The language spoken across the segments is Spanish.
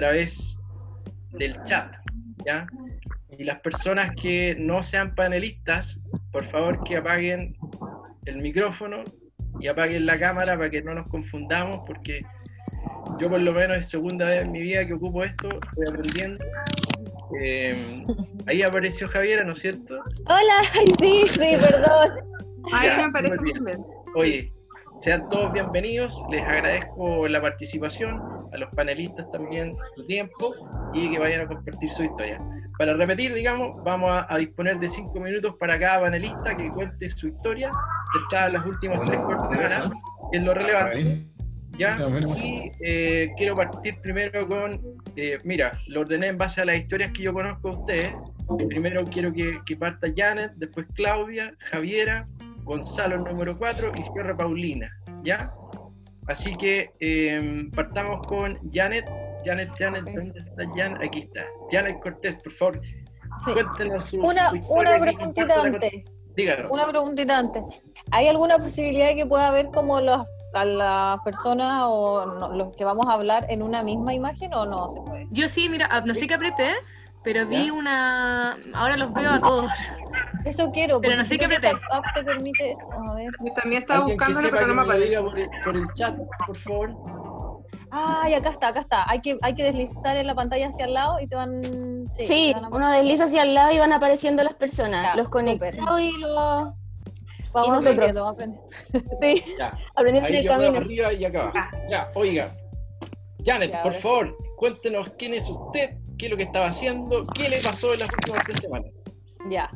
través del chat, ¿ya? Y las personas que no sean panelistas, por favor que apaguen el micrófono y apaguen la cámara para que no nos confundamos, porque yo por lo menos es segunda vez en mi vida que ocupo esto, estoy aprendiendo. Eh, ahí apareció Javiera, ¿no es cierto? Hola, sí, sí, perdón. Ahí me también. Oye, sean todos bienvenidos, les agradezco la participación, a los panelistas también su tiempo y que vayan a compartir su historia. Para repetir, digamos, vamos a, a disponer de cinco minutos para cada panelista que cuente su historia, centrada en las últimas tres cuartos de semana, que es lo relevante. ¿ya? Y eh, quiero partir primero con, eh, mira, lo ordené en base a las historias que yo conozco de ustedes. Primero quiero que, que parta Janet, después Claudia, Javiera, Gonzalo el número 4 y cierra Paulina, ¿ya? Así que eh, partamos con Janet. Janet, Janet, ¿dónde está Janet? Aquí está. Janet Cortés, por favor, Sí. cuéntenos su, Una, su una preguntita antes. Díganos. Una preguntita antes. ¿Hay alguna posibilidad de que pueda haber como los, a las personas o no- los que vamos a hablar en una misma imagen o no se puede? Yo sí, mira, ah, no sé qué apreté, pero vi ¿Ya? una. Ahora los veo a todos. Eso quiero. Pero no sé qué app te permite eso. A ver. Yo también estaba buscándolo, pero no me aparece. por el, por el chat, por favor. Ay, acá está, acá está. Hay que, hay que deslizar en la pantalla hacia el lado y te van. Sí, Sí, te van a- uno desliza hacia el lado y van apareciendo las personas, Ya, los conectados y los... Vamos y nosotros. aprendiendo, vamos aprendiendo. Sí, aprendiendo en el camino. arriba y acá. Ya, oiga. Janet, Ya, por favor, cuéntenos quién es usted, qué es lo que estaba haciendo, qué le pasó en las últimas tres semanas. Ya.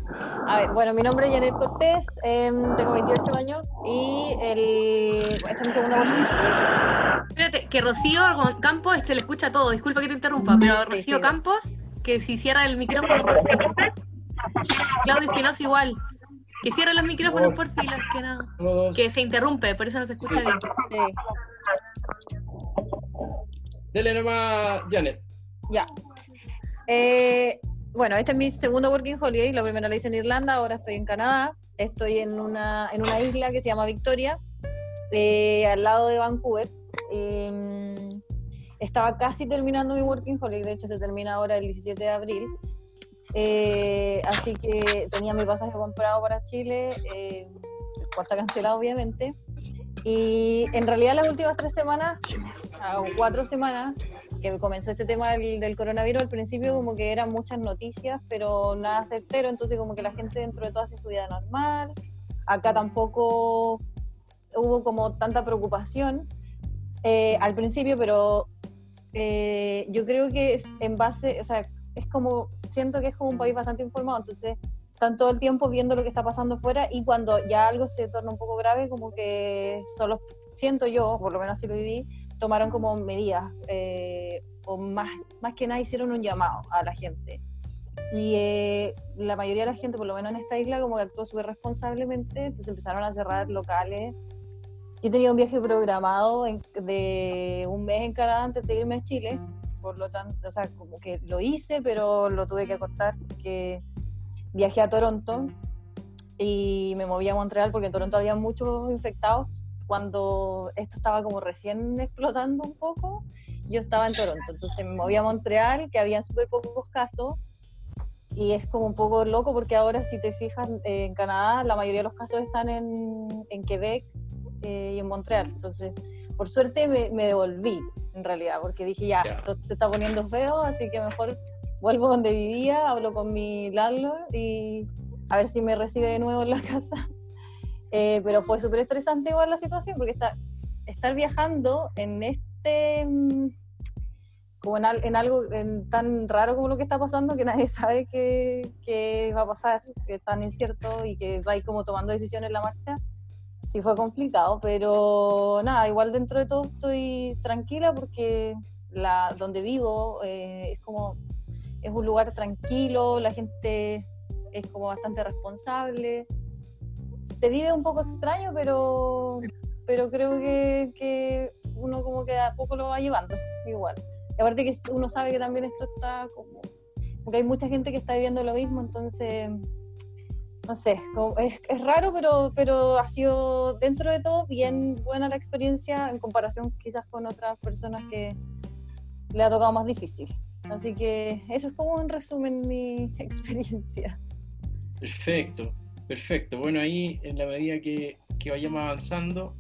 A ver, bueno, mi nombre es Janet Cortés, em, tengo 28 años y el... esta es mi segunda oportunidad. Espérate, que Rocío Campos se le escucha todo. Disculpa que te interrumpa, pero Sí, Rocío sí. Campos, que si cierra el micrófono, por. Claudio Espinosa igual. Que cierre los micrófonos, por filas, que no. Que se interrumpe, por eso no se escucha bien. Sí. Dele nomás, Janet. Ya. Eh, bueno, este es mi segundo Working Holiday. La primera la hice en Irlanda, ahora estoy en Canadá. Estoy en una, en una isla que se llama Victoria, eh, al lado de Vancouver. Eh, estaba casi terminando mi Working Holiday, de hecho se termina ahora el 17 de abril. Eh, así que tenía mi pasaje comprado para Chile, eh, el cual está cancelado obviamente. Y en realidad las últimas tres semanas, o cuatro semanas, que comenzó este tema del, del coronavirus, al principio como que eran muchas noticias, pero nada certero, entonces como que la gente dentro de todo hace su vida normal. Acá tampoco hubo como tanta preocupación eh, al principio, pero eh, yo creo que en base, o sea, es como, siento que es como un país bastante informado, entonces están todo el tiempo viendo lo que está pasando fuera y cuando ya algo se torna un poco grave, como que solo siento yo, por lo menos así lo viví, tomaron como medidas eh, o más, más que nada hicieron un llamado a la gente. Y eh, la mayoría de la gente, por lo menos en esta isla, como que actuó súper responsablemente, entonces empezaron a cerrar locales. Yo tenía un viaje programado en- de un mes en Canadá antes de irme a Chile, por lo tanto, o sea, como que lo hice, pero lo tuve que cortar porque viajé a Toronto y me moví a Montreal porque en Toronto había muchos infectados cuando esto estaba como recién explotando un poco, yo estaba en Toronto. Entonces me moví a Montreal, que habían súper pocos casos, y es como un poco loco porque ahora si te fijas en Canadá, la mayoría de los casos están en, en Quebec eh, y en Montreal. Entonces, por suerte me, me devolví, en realidad, porque dije, ya, Ya. esto se está poniendo feo, así que mejor vuelvo donde vivía, hablo con mi landlord y a ver si me recibe de nuevo en la casa. Eh, pero fue súper estresante igual la situación, porque está, estar viajando en este, mm, como en, en algo tan raro como lo que está pasando, que nadie sabe qué, qué va a pasar, que es tan incierto y que va a como tomando decisiones en la marcha, sí fue complicado, pero nada, igual dentro de todo estoy tranquila porque la, donde vivo eh, es como, es un lugar tranquilo, la gente es como bastante responsable se vive un poco extraño, pero, pero creo que, que uno como que a poco lo va llevando igual. Y aparte que uno sabe que también esto está como... Porque hay mucha gente que está viviendo lo mismo, entonces, no sé, como- es, es raro, pero, pero ha sido dentro de todo bien buena la experiencia en comparación quizás con otras personas que, le ha tocado más difícil. Así que eso es como un resumen mi experiencia. Perfecto, perfecto. Bueno, ahí en la medida que, que vayamos avanzando,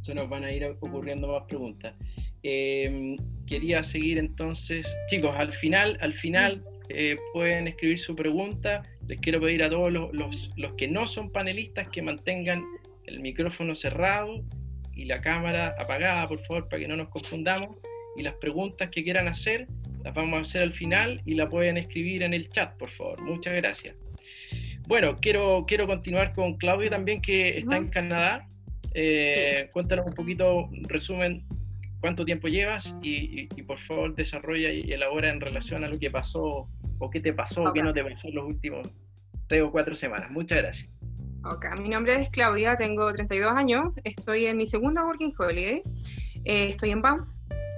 se nos van a ir ocurriendo más preguntas. Eh, quería seguir entonces, chicos, al final, al final eh, pueden escribir su pregunta. Les quiero pedir a todos los, los, los que no son panelistas que mantengan el micrófono cerrado y la cámara apagada, por favor, para que no nos confundamos. Y las preguntas que quieran hacer, las vamos a hacer al final y la pueden escribir en el chat, por favor. Muchas gracias. Bueno, quiero, quiero continuar con Claudio también, que está en Canadá. Eh, Cuéntanos un poquito, resumen, cuánto tiempo llevas y, y, y, por favor desarrolla y elabora en relación a lo que pasó o qué te pasó o Ok. qué no te pasó en los últimos tres o cuatro semanas. Muchas gracias. Ok, mi nombre es Claudia, tengo 32 años, estoy en mi segunda Working Holiday, eh, estoy en Banff,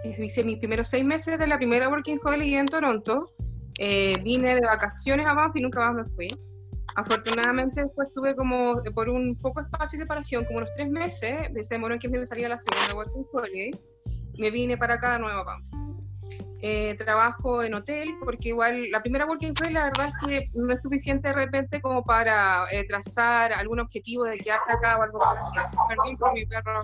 hice mis primeros seis meses de la primera Working Holiday en Toronto, eh, vine de vacaciones a Banff y nunca más me fui. Afortunadamente después tuve como por un poco espacio de separación, como unos tres meses, se demoró en que me saliera la segunda Working Holiday, me vine para acá de nuevo a Banff. Eh, trabajo en hotel porque igual la primera working holiday la verdad es que no es suficiente de repente como para eh, trazar algún objetivo de quedarse acá o algo por así. Perdón por mi perro.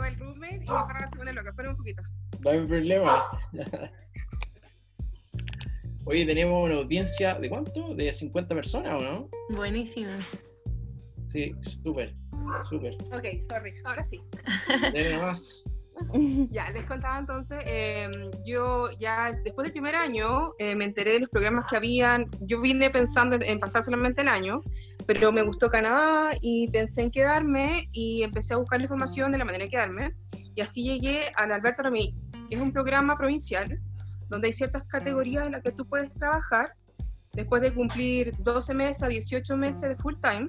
Llegó el roommate y mi perra se pone loca. Espera un poquito. No hay problema. Oye, tenemos una audiencia de cuánto? ¿De 50 personas o no? Buenísimo. Sí, súper, súper. Ok, sorry. Ahora sí. Dale. Ya, les contaba entonces, eh, yo ya después del primer año eh, me enteré de los programas que habían, yo vine pensando en, en pasar solamente el año, pero me gustó Canadá y pensé en quedarme y empecé a buscar la información de la manera de quedarme y así llegué al Alberto Ramí, que es un programa provincial donde hay ciertas categorías en las que tú puedes trabajar después de cumplir 12 meses a 18 meses de full time.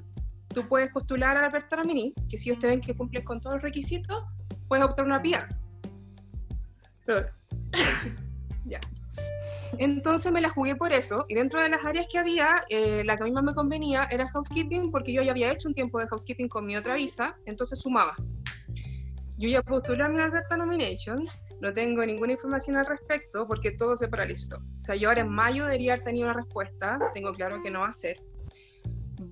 Tú puedes postular al Alberto Ramí, que si ustedes ven que cumplen con todos los requisitos, puedes optar una. Pero- ya. Entonces me la jugué por eso, y dentro de las áreas que había, eh, la que a mí más me convenía era housekeeping, porque yo ya había hecho un tiempo de housekeeping con mi otra visa, entonces sumaba. Yo ya postulé a mi Alberta Nomination, no tengo ninguna información al respecto porque todo se paralizó. O sea, yo ahora en mayo debería haber tenido una respuesta, tengo claro que no va a ser.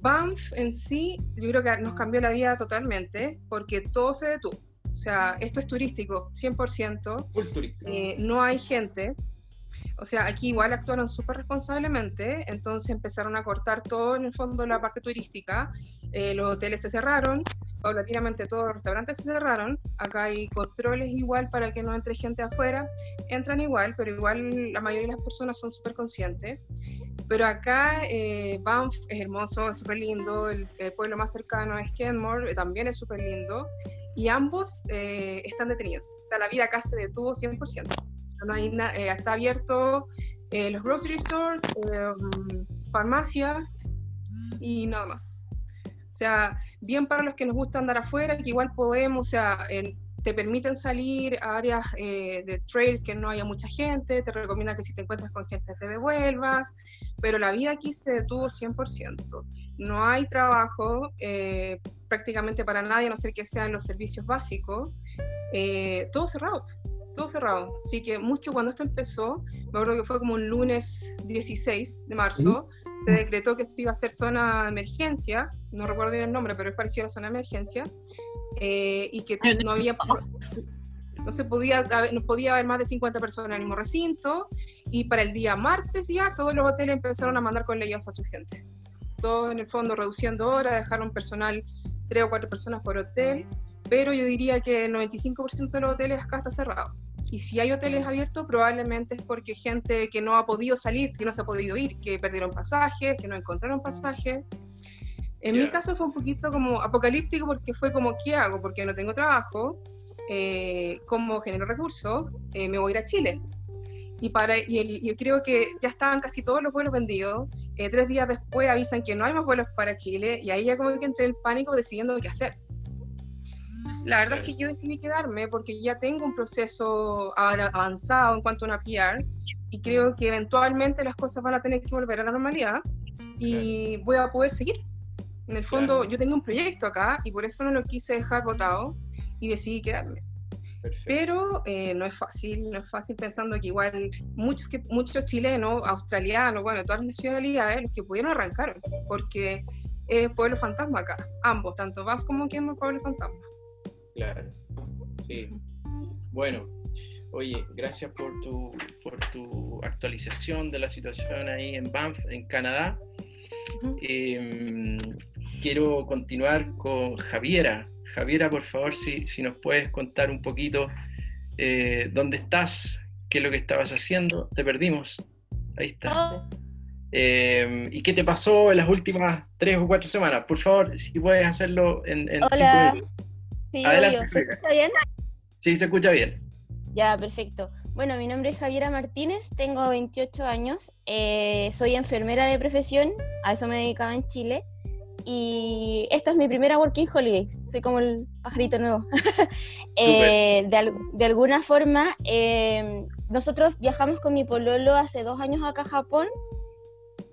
Banff en sí, yo creo que nos cambió la vida totalmente porque todo se detuvo. O sea, esto es turístico, 100%. Full turístico. eh, no hay gente. O sea, aquí igual actuaron súper responsablemente, entonces empezaron a cortar todo en el fondo la parte turística. eh, los hoteles se cerraron, paulatinamente todos los restaurantes se cerraron. Acá hay controles igual para que no entre gente afuera. Entran igual, pero igual la mayoría de las personas son súper conscientes. Pero acá eh, Banff es hermoso, es súper lindo. El, pueblo más cercano es Kenmore, eh, también es súper lindo. Y ambos eh, están detenidos. O sea, la vida acá se detuvo 100%. No hay na- eh, está abierto eh, los grocery stores, eh, mm, farmacia y nada más. O sea, bien para los que nos gusta andar afuera, que igual podemos, o sea, te permiten salir a áreas eh, de trails que no haya mucha gente, te recomiendan que si te encuentras con gente te devuelvas, pero la vida aquí se detuvo 100%. No hay trabajo eh, prácticamente para nadie, a no ser que sean los servicios básicos. Eh, todo cerrado, todo cerrado. Así que mucho cuando esto empezó, me acuerdo que fue como un lunes 16 de marzo, se decretó que esto iba a ser zona de emergencia, no recuerdo bien el nombre, pero es parecido a la zona de emergencia, eh, y que no había... No se podía, haber- no podía haber más de 50 personas en el mismo recinto, y para el día martes ya todos los hoteles empezaron a mandar con layoff a su gente. Todo en el fondo reduciendo horas, dejaron personal, tres o cuatro personas por hotel, pero yo diría que el 95% de los hoteles acá está cerrado. Y si hay hoteles abiertos, probablemente es porque gente que no ha podido salir, que no se ha podido ir, que perdieron pasajes, que no encontraron pasajes. En mi Ya. caso fue un poquito como apocalíptico porque fue como, ¿qué hago? Porque no tengo trabajo, eh, ¿cómo genero recursos? Eh, me voy a ir a Chile. Y, para, y el- yo creo que ya estaban casi todos los vuelos vendidos. Eh, tres días después avisan que no hay más vuelos para Chile y ahí ya como que entré en pánico decidiendo qué hacer. La verdad es que yo decidí quedarme porque ya tengo un proceso av- avanzado en cuanto a una PR y creo que eventualmente las cosas van a tener que volver a la normalidad y voy a poder seguir. En el fondo, Claro. yo tenía un proyecto acá y por eso no lo quise dejar votado y decidí quedarme. Perfecto. Pero eh, no es fácil, no es fácil pensando que igual muchos, que, muchos chilenos, australianos, bueno, todas las nacionalidades, los que pudieron arrancar, porque es pueblo fantasma acá, ambos, tanto Banff como Quema, pueblo fantasma. Claro, sí. Bueno, oye, gracias por tu, por tu actualización de la situación ahí en Banff, en Canadá. Eh, quiero continuar con Javiera. Javiera, por favor, si, si nos puedes contar un poquito eh, dónde estás, qué es lo que estabas haciendo. Te perdimos. Ahí está. Oh, Eh, ¿Y qué te pasó en las últimas tres o cuatro semanas? Por favor, si puedes hacerlo en, en cinco Hola. minutos. Sí, Adelante. ¿Se escucha bien? Sí, se escucha bien. Ya, perfecto. Bueno, mi nombre es Javiera Martínez, tengo 28 años, eh, soy enfermera de profesión, a eso me dedicaba en Chile, y esta es mi primera Working Holiday, soy como el pajarito nuevo. Eh, de, de alguna forma, eh, nosotros viajamos con mi pololo hace dos años acá a Japón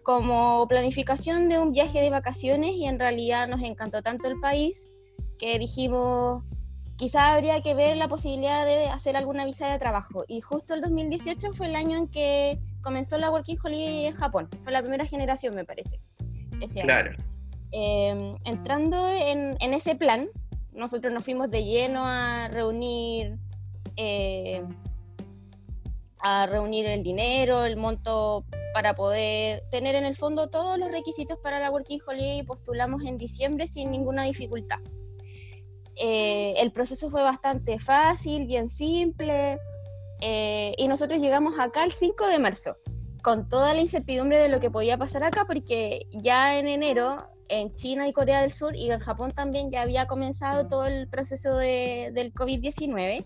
como planificación de un viaje de vacaciones y en realidad nos encantó tanto el país que dijimos, quizá habría que ver la posibilidad de hacer alguna visa de trabajo. Y justo el 2018 fue el año en que comenzó la Working Holiday en Japón. Fue la primera generación, me parece. ese año. Claro. Eh, entrando en, en ese plan, nosotros nos fuimos de lleno a reunir, eh, a reunir el dinero, el monto para poder tener en el fondo todos los requisitos para la Working Holiday y postulamos en diciembre sin ninguna dificultad. Eh, el proceso fue bastante fácil, bien simple, eh, y nosotros llegamos acá el 5 de marzo, con toda la incertidumbre de lo que podía pasar acá, porque ya en enero en China y Corea del Sur y en Japón también ya había comenzado todo el proceso de- del COVID-19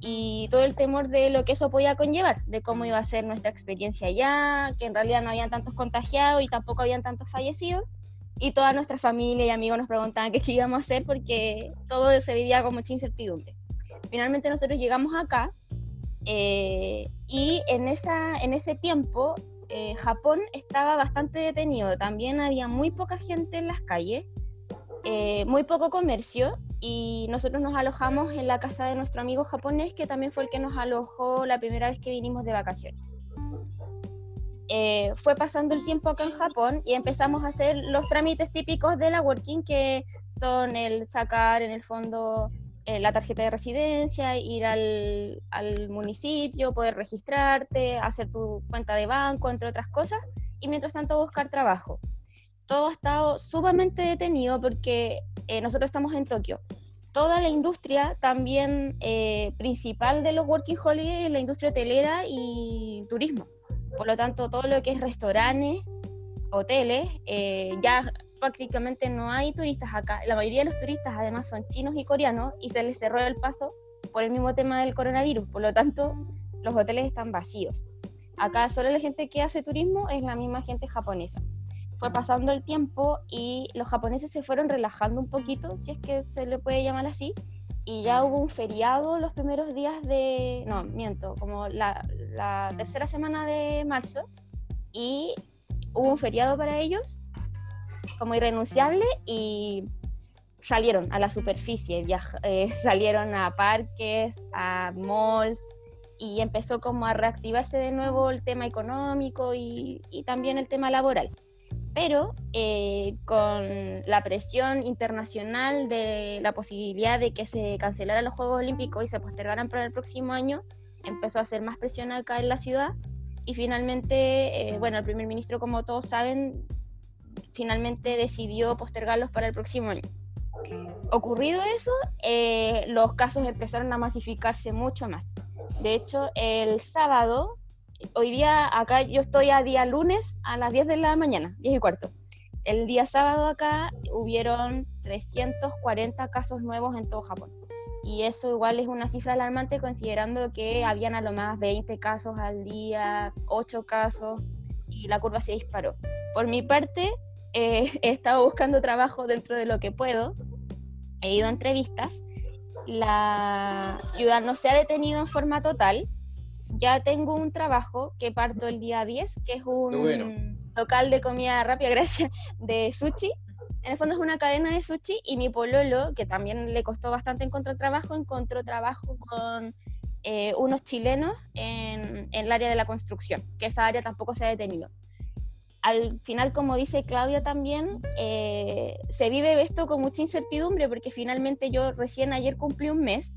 y todo el temor de lo que eso podía conllevar, de cómo iba a ser nuestra experiencia allá, que en realidad no habían tantos contagiados y tampoco habían tantos fallecidos. Y toda nuestra familia y amigos nos preguntaban qué, qué íbamos a hacer porque todo se vivía con mucha incertidumbre. Finalmente nosotros llegamos acá eh, y en, esa, en ese tiempo eh, Japón estaba bastante detenido. También había muy poca gente en las calles, eh, muy poco comercio y nosotros nos alojamos en la casa de nuestro amigo japonés que también fue el que nos alojó la primera vez que vinimos de vacaciones. Eh, fue pasando el tiempo acá en Japón y empezamos a hacer los trámites típicos de la working que son el sacar en el fondo eh, la tarjeta de residencia, ir al, al municipio, poder registrarte, hacer tu cuenta de banco, entre otras cosas, y mientras tanto buscar trabajo. Todo ha estado sumamente detenido porque eh, nosotros estamos en Tokio. Toda la industria también eh, principal de los Working Holiday es la industria hotelera y turismo. Por lo tanto, todo lo que es restaurantes, hoteles, eh, ya prácticamente no hay turistas acá. La mayoría de los turistas además son chinos y coreanos y se les cerró el paso por el mismo tema del coronavirus. Por lo tanto, los hoteles están vacíos. Acá solo la gente que hace turismo es la misma gente japonesa. Fue pasando el tiempo y los japoneses se fueron relajando un poquito, si es que se le puede llamar así, y ya hubo un feriado los primeros días de, no, miento, como la, la tercera semana de marzo, y hubo un feriado para ellos como irrenunciable y salieron a la superficie, viaj- eh, salieron a parques, a malls y empezó como a reactivarse de nuevo el tema económico y, y también el tema laboral. Pero eh, con la presión internacional de la posibilidad de que se cancelaran los Juegos Olímpicos y se postergaran para el próximo año, empezó a hacer más presión acá en la ciudad y finalmente, eh, bueno, el primer ministro, como todos saben, finalmente decidió postergarlos para el próximo año. Ocurrido eso, eh, los casos empezaron a masificarse mucho más. De hecho, el sábado, hoy día acá yo estoy a día lunes a las 10 de la mañana, 10 y cuarto. El día sábado acá hubieron 340 casos nuevos en todo Japón. Y eso igual es una cifra alarmante considerando que habían a lo más 20 casos al día, 8 casos, y la curva se disparó. Por mi parte, eh, he estado buscando trabajo dentro de lo que puedo, he ido a entrevistas, la ciudad no se ha detenido en forma total, ya tengo un trabajo que parto el día 10, que es un bueno. local de comida rápida, gracias, de sushi. en el fondo es una cadena de sushi y mi pololo, que también le costó bastante encontrar trabajo, encontró trabajo con eh, unos chilenos en, en el área de la construcción, que esa área tampoco se ha detenido. Al final, como dice Claudia también, eh, se vive esto con mucha incertidumbre porque finalmente yo recién ayer cumplí un mes.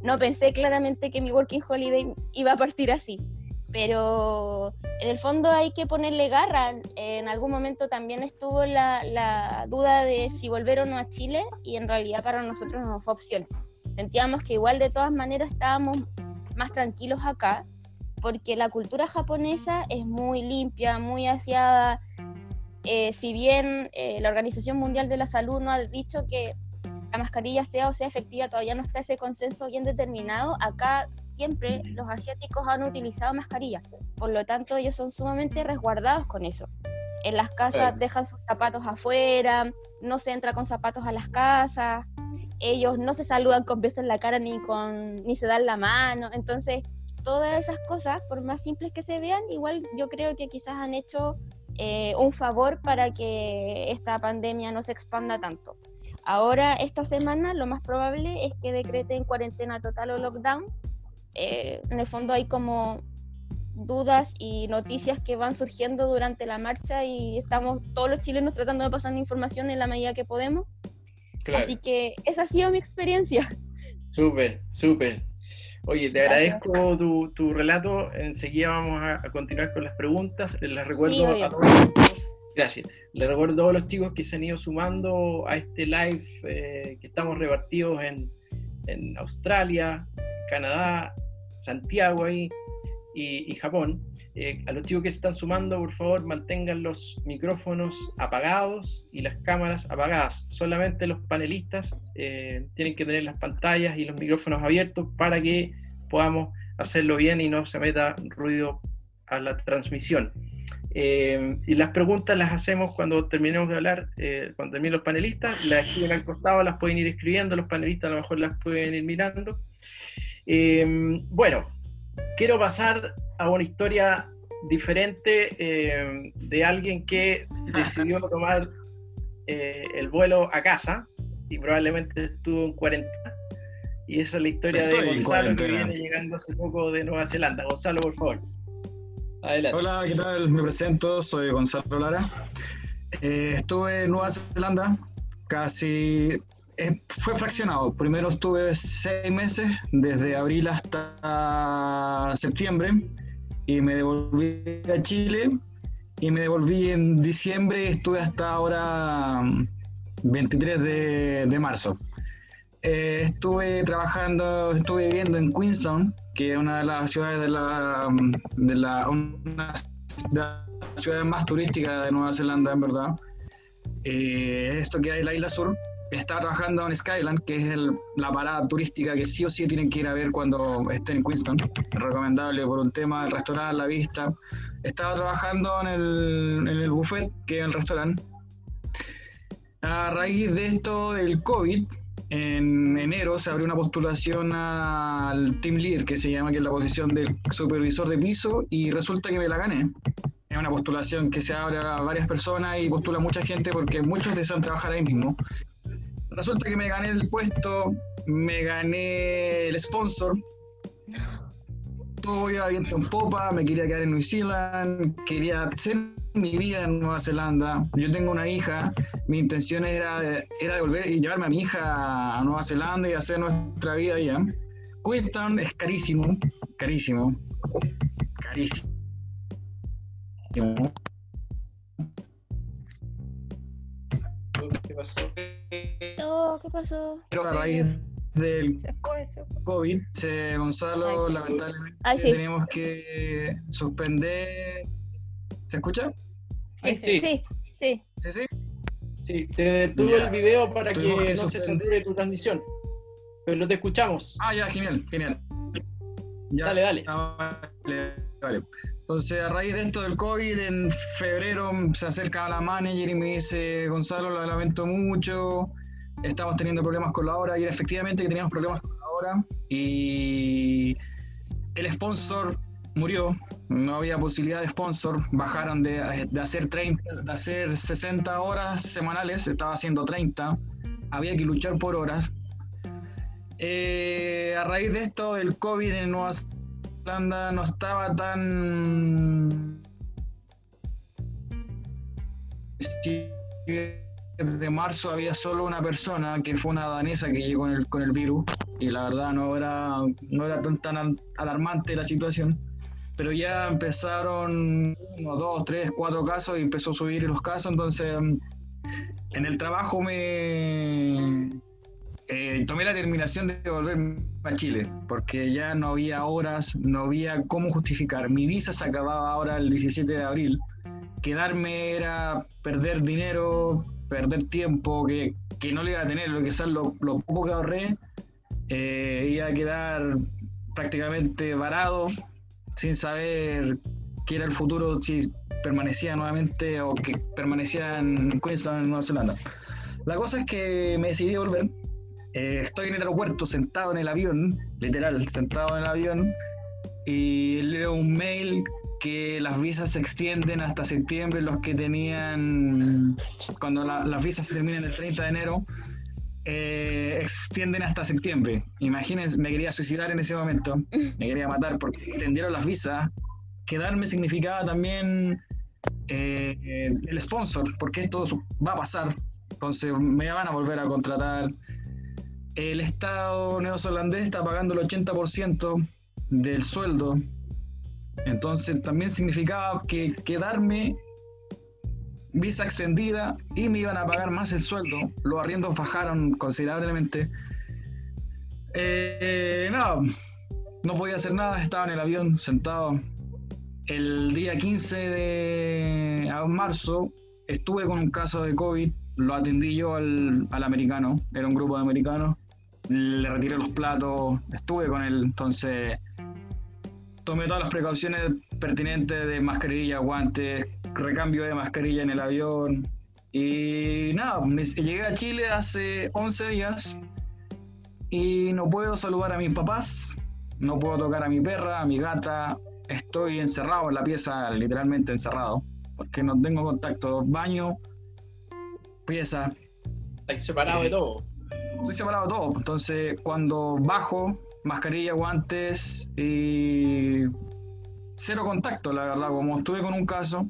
No pensé claramente que mi Working Holiday iba a partir así pero en el fondo hay que ponerle garra. En algún momento también estuvo la, duda de si volver o no a Chile y en realidad para nosotros no fue opción. Sentíamos que igual de todas maneras estábamos más tranquilos acá porque la cultura japonesa es muy limpia, muy aseada. Eh, si bien eh, la Organización Mundial de la Salud no ha dicho que la mascarilla sea o sea efectiva, todavía no está ese consenso bien determinado. Acá siempre los asiáticos han utilizado mascarilla, por lo tanto ellos son sumamente resguardados con eso. En las casas dejan sus zapatos afuera, no se entra con zapatos a las casas, ellos no se saludan con besos en la cara ni, con, ni se dan la mano, entonces todas esas cosas, por más simples que se vean, igual yo creo que quizás han hecho eh, un favor para que esta pandemia no se expanda tanto. Ahora, esta semana, lo más probable es que decreten cuarentena total o lockdown. Eh, en el fondo hay como dudas y noticias que van surgiendo durante la marcha y estamos todos los chilenos tratando de pasar información en la medida que podemos. Así que esa ha sido mi experiencia. Súper, súper. Oye, te agradezco tu, tu, relato. Enseguida vamos a, continuar con las preguntas. Les recuerdo a todos Gracias. Le recuerdo a los chicos que se han ido sumando a este live eh, que estamos repartidos en, en, Australia, Canadá, Santiago ahí y, Japón. Eh, a los chicos que se están sumando, por favor, mantengan los micrófonos apagados y las cámaras apagadas. Solamente los panelistas eh, tienen que tener las pantallas y los micrófonos abiertos para que podamos hacerlo bien y no se meta ruido a la transmisión. Eh, y las preguntas las hacemos cuando terminemos de hablar, eh, cuando terminen los panelistas, las escriben al costado, las pueden ir escribiendo, los panelistas a lo mejor las pueden ir mirando. Eh, bueno, quiero pasar a una historia diferente de alguien que decidió tomar el vuelo a casa y probablemente estuvo en 40. Y esa es la historia de Gonzalo que viene llegando hace poco de Nueva Zelanda. Gonzalo, por favor. Hola, ¿qué tal? Me presento, soy Gonzalo Lara. Eh, estuve en Nueva Zelanda casi... Eh, fue fraccionado. Primero estuve seis meses, desde abril hasta septiembre, y me devolví a Chile. Y me devolví en diciembre, estuve hasta ahora 23 mm, de, de marzo. Eh, estuve trabajando, estuve viviendo en Queenstown, que es una de las ciudades de la, de la, una de más turísticas de Nueva Zelanda, en verdad. Eh, esto que hay en la isla sur. Estaba trabajando en Skyland, que es la parada turística que sí o sí tienen que ir a ver cuando estén en Queenstown. Recomendable por un tema del restaurante, la vista. Estaba trabajando en el, en el buffet, que es el restaurante. A raíz de esto del COVID, en enero se abrió una postulación al Team Leader, que se llama, que es la posición del supervisor de piso, y resulta que me la gané. Es una postulación que se abre a varias personas y postula mucha gente porque muchos desean trabajar ahí mismo. Resulta que me gané el puesto, me gané el sponsor. Todo iba viento en popa, me quería quedar en New Zealand, quería hacer mi vida en Nueva Zelanda. Yo tengo una hija, mi intención era, era de volver y llevarme a mi hija a Nueva Zelanda y hacer nuestra vida allá. Queenstown es carísimo, carísimo, carísimo. ¿Qué pasó? Oh, ¿qué pasó? Pero a raíz del COVID, se, Gonzalo, lamentablemente, tenemos que suspender. ¿Se escucha? Sí, sí. Sí, sí. ¿Sí, sí? te detuvo el video para que, no se sature tu transmisión. Pero te escuchamos. Ah, ya, genial, genial. dale, dale. vale, vale. Entonces, a raíz de esto del COVID, en febrero se acerca a la manager y me dice, Gonzalo, lo lamento mucho, estamos teniendo problemas con la hora, y efectivamente que teníamos problemas con la hora, y el sponsor murió, no había posibilidad de sponsor, bajaron de, hacer 30, de hacer 60 horas semanales, estaba haciendo 30, había que luchar por horas. Eh, a raíz de esto, el COVID en Nueva Zelanda no estaba tan... De marzo había solo una persona que fue una danesa que llegó con el, con el virus y la verdad no era, no era tan, tan alarmante la situación pero ya empezaron uno, dos, tres, cuatro casos y empezó a subir los casos, entonces en el trabajo me eh, tomé la determinación de volver a Chile, porque ya no había horas, no había cómo justificar. Mi visa se acababa ahora el 17 de abril. Quedarme era perder dinero, perder tiempo, que, que no le iba a tener, lo que sea lo, lo poco que ahorré, eh, iba a quedar prácticamente varado sin saber qué era el futuro, si permanecía nuevamente o que permanecía en Queensland, en Nueva Zelanda. La cosa es que me decidí volver. Eh, estoy en el aeropuerto, sentado en el avión, literal, sentado en el avión, y leo un mail que las visas se extienden hasta septiembre, los que tenían, cuando las visas se terminan el 30 de enero, eh, extienden hasta septiembre. Imagínense, me quería suicidar en ese momento, me quería matar porque extendieron las visas. Quedarme significaba también eh, el sponsor, porque esto va a pasar. Entonces me van a volver a contratar. El Estado neozelandés está pagando el 80% del sueldo. Entonces también significaba que quedarme visa extendida y me iban a pagar más el sueldo. Los arriendos bajaron considerablemente. Eh, no, no podía hacer nada, estaba en el avión sentado. El día 15 de marzo estuve con un caso de COVID, lo atendí yo al, al americano, era un grupo de americanos, le retiré los platos, estuve con él, entonces tomé todas las precauciones pertinentes de mascarilla, guantes, recambio de mascarilla en el avión. Y nada, llegué a Chile hace 11 días y no puedo saludar a mis papás, no puedo tocar a mi perra, a mi gata, estoy encerrado en la pieza, literalmente encerrado, porque no tengo contacto. Baño, pieza. Estoy separado de todo. Estoy separado de todo. Entonces, cuando bajo, mascarilla, guantes y cero contacto, la verdad. Como estuve con un caso,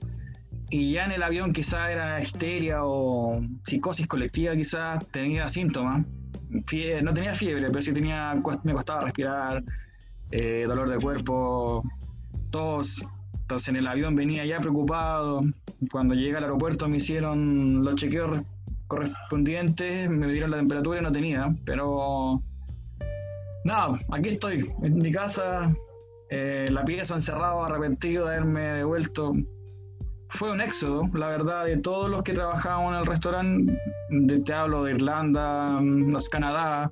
y ya en el avión quizás era histeria o psicosis colectiva, quizás tenía síntomas. no tenía fiebre, pero sí tenía, me costaba respirar, eh, dolor de cuerpo, tos. Entonces en el avión venía ya preocupado. Cuando llegué al aeropuerto me hicieron los chequeos correspondientes, me dieron la temperatura y no tenía, pero nada, aquí estoy, en mi casa, eh, la pieza encerrado, arrepentido de haberme devuelto fue un éxodo, la verdad, de todos los que trabajábamos en el restaurante. De, te hablo de Irlanda, Canadá,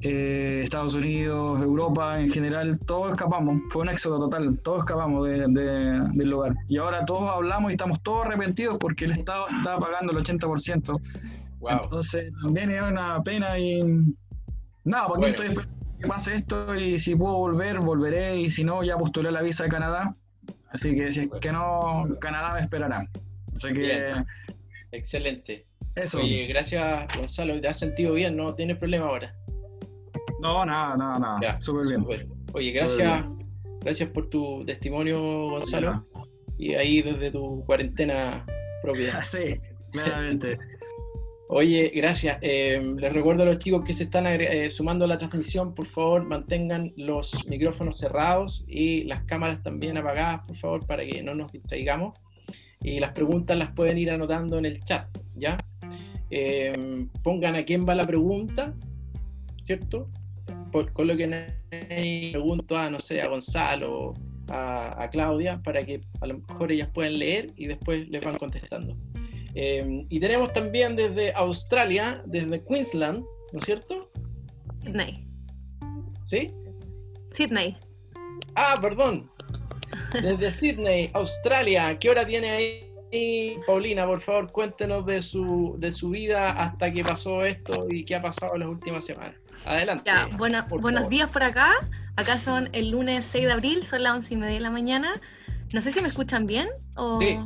eh, Estados Unidos, Europa en general, todos escapamos. Fue un éxodo total, todos escapamos de, del lugar. Y ahora todos hablamos y estamos todos arrepentidos porque el Estado estaba pagando el 80%. Entonces también es una pena y nada, porque estoy esperando que pase esto y si puedo volver, volveré y si no, ya postulé la visa de Canadá Así que si es que no, Canadá me esperará. Así que. Excelente. Eso. Oye, gracias, Gonzalo. ¿Te has sentido bien? ¿No tienes problema ahora? No, nada, nada, nada. Súper bien. Oye, gracias. Gracias por tu testimonio, Gonzalo. Y ahí desde tu cuarentena propia. sí, claramente. Oye, gracias. Eh, les recuerdo a los chicos que se están eh, sumando a la transmisión, por favor, mantengan los micrófonos cerrados y las cámaras también apagadas, por favor, para que no nos distraigamos. Y las preguntas las pueden ir anotando en el chat, ¿ya? Eh, pongan a quién va la pregunta, ¿cierto? Por, coloquen ahí pregunto a, no sé, a Gonzalo, a, a Claudia, para que a lo mejor ellas puedan leer y después les van contestando. Em, y tenemos también desde Australia, desde Queensland, ¿no es cierto? Sydney. ¿Sí? Sydney. Ah, perdón. Desde Sydney, Australia. ¿Qué hora tiene ahí, Paulina? Por favor, cuéntenos de su, de su vida hasta que pasó esto y qué ha pasado en las últimas semanas. Adelante. buenos días por acá. Acá son el lunes 6 de abril, son las 11 y media de la mañana. No sé si me escuchan bien o... Sí.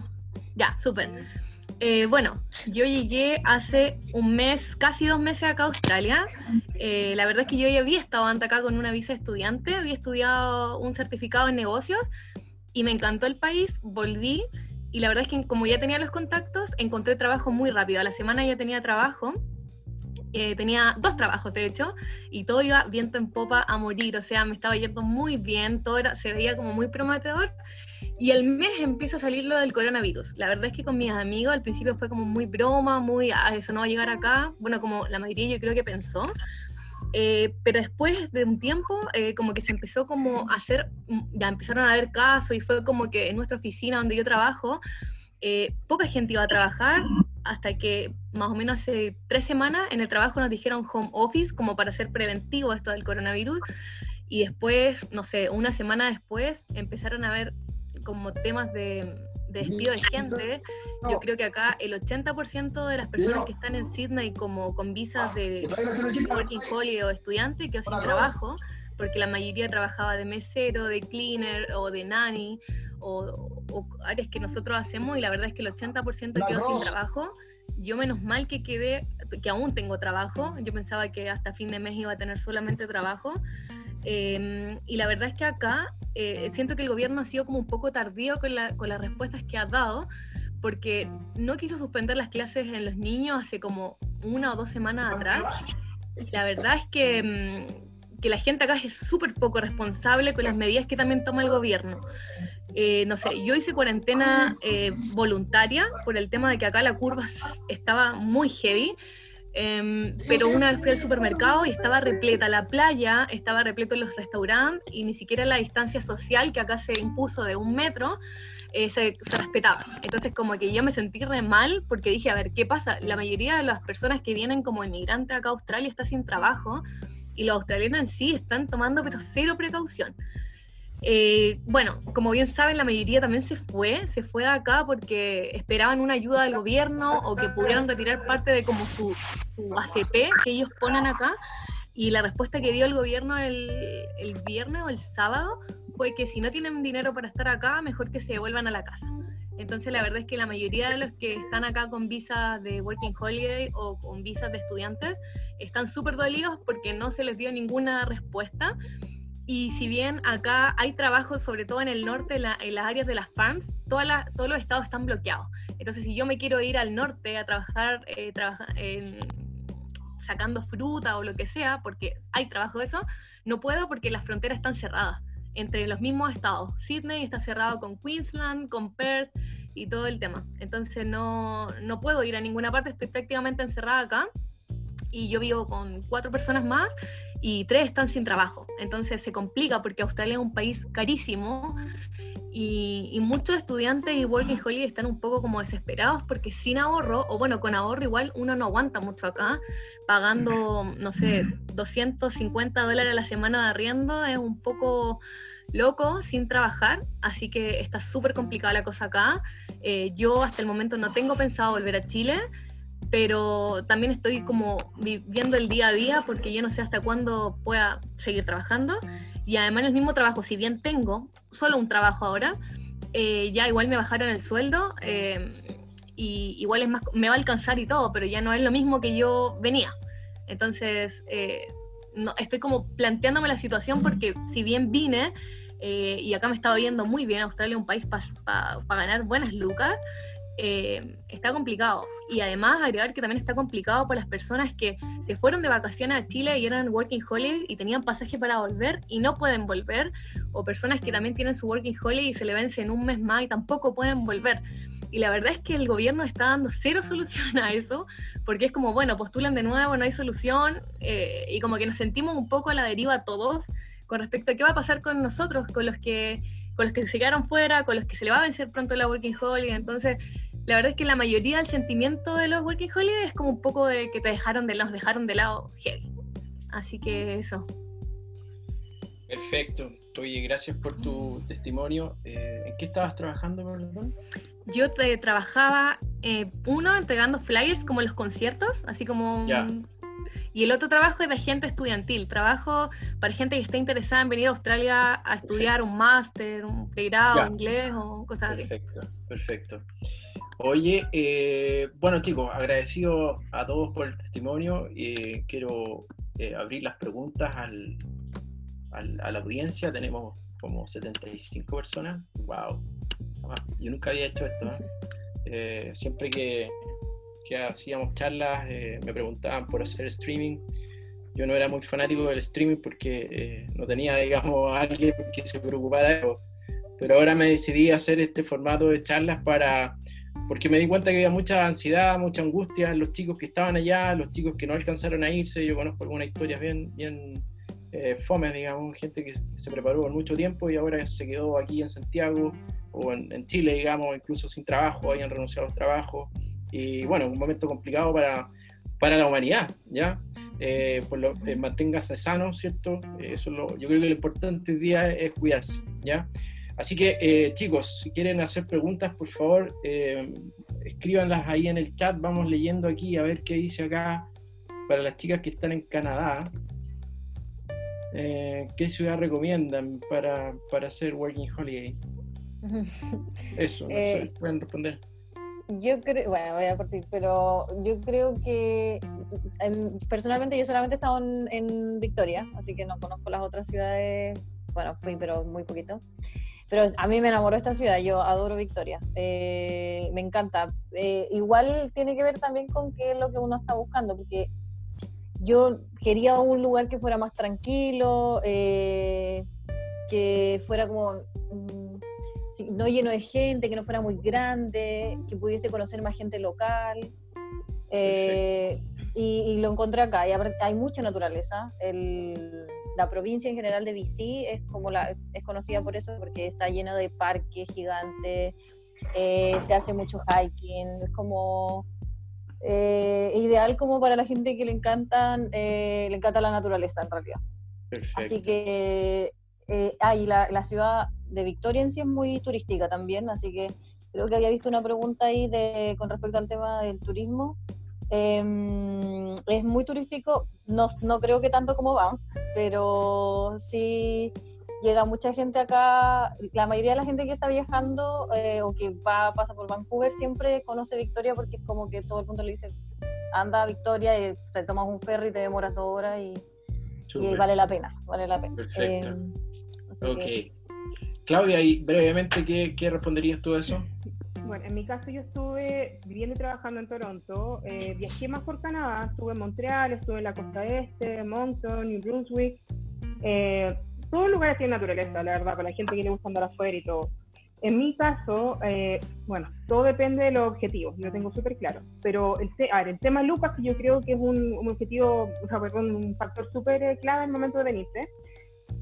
Ya, súper. Eh, bueno, yo llegué hace un mes, casi dos meses acá a Australia. Eh, la verdad es que yo ya había estado antes acá con una visa estudiante, había estudiado un certificado en negocios y me encantó el país, volví y la verdad es que como ya tenía los contactos, encontré trabajo muy rápido. A la semana ya tenía trabajo eh, tenía dos trabajos, de hecho, y todo iba viento en popa a morir, o sea, me estaba yendo muy bien, todo era, se veía como muy prometedor, y el mes empieza a salir lo del coronavirus. La verdad es que con mis amigos al principio fue como muy broma, muy, ah, eso no va a llegar acá, bueno, como la mayoría yo creo que pensó, eh, pero después de un tiempo, eh, como que se empezó como a hacer, ya empezaron a haber casos y fue como que en nuestra oficina donde yo trabajo, poca gente iba a trabajar, hasta que más o menos hace tres semanas en el trabajo nos dijeron home office como para ser preventivo esto del coronavirus. Y después, no sé, una semana después empezaron a ver como temas de, despido de gente. Yo creo que acá el 80% de las personas que están en Sydney como con visas de working holiday o estudiante quedó sin trabajo porque la mayoría trabajaba de mesero, de cleaner o de nanny o, áreas que nosotros hacemos y la verdad es que el 80% quedó sin trabajo. Yo menos mal que quedé, que aún tengo trabajo, yo pensaba que hasta fin de mes iba a tener solamente trabajo. Em, y la verdad es que acá eh, siento que el gobierno ha sido como un poco tardío con, la, con las respuestas que ha dado, porque no quiso suspender las clases en los niños hace como una o dos semanas atrás. La verdad es que, mm, que la gente acá es súper poco responsable con las medidas que también toma el gobierno. Eh, no sé, yo hice cuarentena eh, voluntaria por el tema de que acá la curva estaba muy heavy. Em, pero una vez fui al supermercado y estaba repleta la playa, estaba repleto los restaurantes y ni siquiera la distancia social que acá se impuso de un metro eh, se, respetaba. Entonces como que yo me sentí re mal porque dije, a ver, ¿qué pasa? La mayoría de las personas que vienen como inmigrantes acá a Australia está sin trabajo y los australianos en sí están tomando pero cero precaución. Eh, bueno, como bien saben, la mayoría también se fue, se fue de acá porque esperaban una ayuda del gobierno o que pudieran retirar parte de como su, ACP que ellos ponen acá. Y la respuesta que dio el gobierno el, el, viernes o el sábado fue que si no tienen dinero para estar acá, mejor que se devuelvan a la casa. Entonces la verdad es que la mayoría de los que están acá con visas de Working Holiday o con visas de estudiantes están súper dolidos porque no se les dio ninguna respuesta y si bien acá hay trabajo, sobre todo en el norte, en, las áreas de las farms, todos los estados están bloqueados. Entonces, si yo me quiero ir al norte a trabajar, eh, sacando fruta o lo que sea, porque hay trabajo de eso, no puedo porque las fronteras están cerradas entre los mismos estados. Sydney está cerrado con Queensland, con Perth y todo el tema. Entonces no, no puedo ir a ninguna parte, estoy prácticamente encerrada acá y yo vivo con cuatro personas más y tres están sin trabajo. Entonces se complica porque Australia es un país carísimo y, muchos estudiantes y working holiday están un poco como desesperados porque sin ahorro, o bueno, con ahorro igual uno no aguanta mucho acá, pagando, no sé, 250 dólares a la semana de arriendo es un poco loco sin trabajar, así que está súper complicada la cosa acá. Eh, yo hasta el momento no tengo pensado volver a Chile pero también estoy como viviendo el día a día porque yo no sé hasta cuándo pueda seguir trabajando. Y además el mismo trabajo, si bien tengo solo un trabajo ahora, eh, ya igual me bajaron el sueldo eh, y igual es más, me va a alcanzar y todo, pero ya no es lo mismo que yo venía. Entonces, eh, no, estoy como planteándome la situación porque si bien vine y acá me estaba viendo muy bien, Australia es un país para ganar buenas lucas, está complicado y además agregar que también está complicado para las personas que se fueron de vacaciones a Chile y eran working holiday y tenían pasaje para volver y no pueden volver, o personas que también tienen su working holiday y se le vence en un mes más y tampoco pueden volver. Y la verdad es que el gobierno está dando cero solución a eso, porque es como, bueno, postulan de nuevo, no hay solución, eh, y como que nos sentimos un poco a la deriva todos con respecto a qué va a pasar con nosotros, con los que con los que se quedaron fuera, con los que se le va a vencer pronto la working holiday. Entonces, la verdad es que la mayoría del sentimiento de los Working Holiday es como un poco de que te dejaron de, los dejaron de lado heavy. Así que eso. Perfecto. Oye, gracias por tu testimonio. Eh, ¿En qué estabas trabajando, perdón? Yo te, trabajaba, eh, uno, entregando flyers como los conciertos, así como Y el otro trabajo es de agente estudiantil, trabajo para gente que esté interesada en venir a Australia a estudiar un máster, un pregrado, inglés o cosas así. Perfecto, perfecto. Oye, eh, bueno chicos, agradecido a todos por el testimonio. y quiero eh, abrir las preguntas al, a la audiencia. Tenemos como 75 personas. ¡Wow! Yo nunca había hecho esto. ¿eh? siempre que, que, hacíamos charlas me preguntaban por hacer streaming. Yo no era muy fanático del streaming porque no tenía, digamos, alguien que se preocupara de eso. Pero ahora me decidí a hacer este formato de charlas para porque me di cuenta que había mucha ansiedad, mucha angustia en los chicos que estaban allá, los chicos que no alcanzaron a irse. Yo conozco algunas historias bien, bien eh, fome, digamos, gente que, se preparó por mucho tiempo y ahora se quedó aquí en Santiago o en, Chile, digamos, incluso sin trabajo, hayan renunciado a los trabajos. Y bueno, un momento complicado para, para la humanidad, ¿ya? Eh, por lo, eh, manténgase sano, ¿cierto? Eh, eso lo, yo creo que lo importante hoy día es cuidarse, ¿ya? Así que eh, chicos, si quieren hacer preguntas, por favor, eh, escríbanlas ahí en el chat. Vamos leyendo aquí a ver qué dice acá para las chicas que están en Canadá. Eh, ¿Qué ciudad recomiendan para, para hacer Working Holiday? Eso, no sé, pueden responder. Yo creo, bueno, voy a partir, pero yo creo que em, personalmente yo solamente he estado en, en Victoria, así que no conozco las otras ciudades. Bueno, fui, pero muy poquito. Pero a mí me enamoró esta ciudad, yo adoro Victoria, eh, me encanta. Eh, igual tiene que ver también con qué es lo que uno está buscando, porque yo quería un lugar que fuera más tranquilo, eh, que fuera como mm, no lleno de gente, que no fuera muy grande, que pudiese conocer más gente local. Y, y, lo encontré acá, hay mucha naturaleza. El, la provincia en general de BC es como la es conocida por eso porque está llena de parques gigantes eh, se hace mucho hiking es como eh, ideal como para la gente que le encantan eh, le encanta la naturaleza en realidad. Así que ah, la, la, ciudad de Victoria en sí es muy turística también así que creo que había visto una pregunta ahí de con respecto al tema del turismo Em, es muy turístico, no, no, creo que tanto como Banff, pero sí llega mucha gente acá. La mayoría de la gente que está viajando eh, o que va pasa por Vancouver siempre conoce Victoria porque es como que todo el mundo le dice, anda a Victoria y te tomas un ferry, te demoras dos horas y, vale la pena, vale la pena. Perfecto. Em, ok. Claudia, y brevemente, ¿qué, ¿qué responderías tú a eso? Bueno, en mi caso yo estuve viviendo y trabajando en Toronto, eh, viajé más por Canadá, estuve en Montreal, estuve en la costa este, Moncton, New Brunswick, eh, todos lugares tienen naturaleza, la verdad, para la gente que le gusta andar afuera y todo. En mi caso, eh, bueno, todo depende de los objetivos, lo tengo súper claro, pero el, a ver, el tema Lucas, yo creo que es un, un objetivo, o sea, un factor súper clave en el momento de venirse,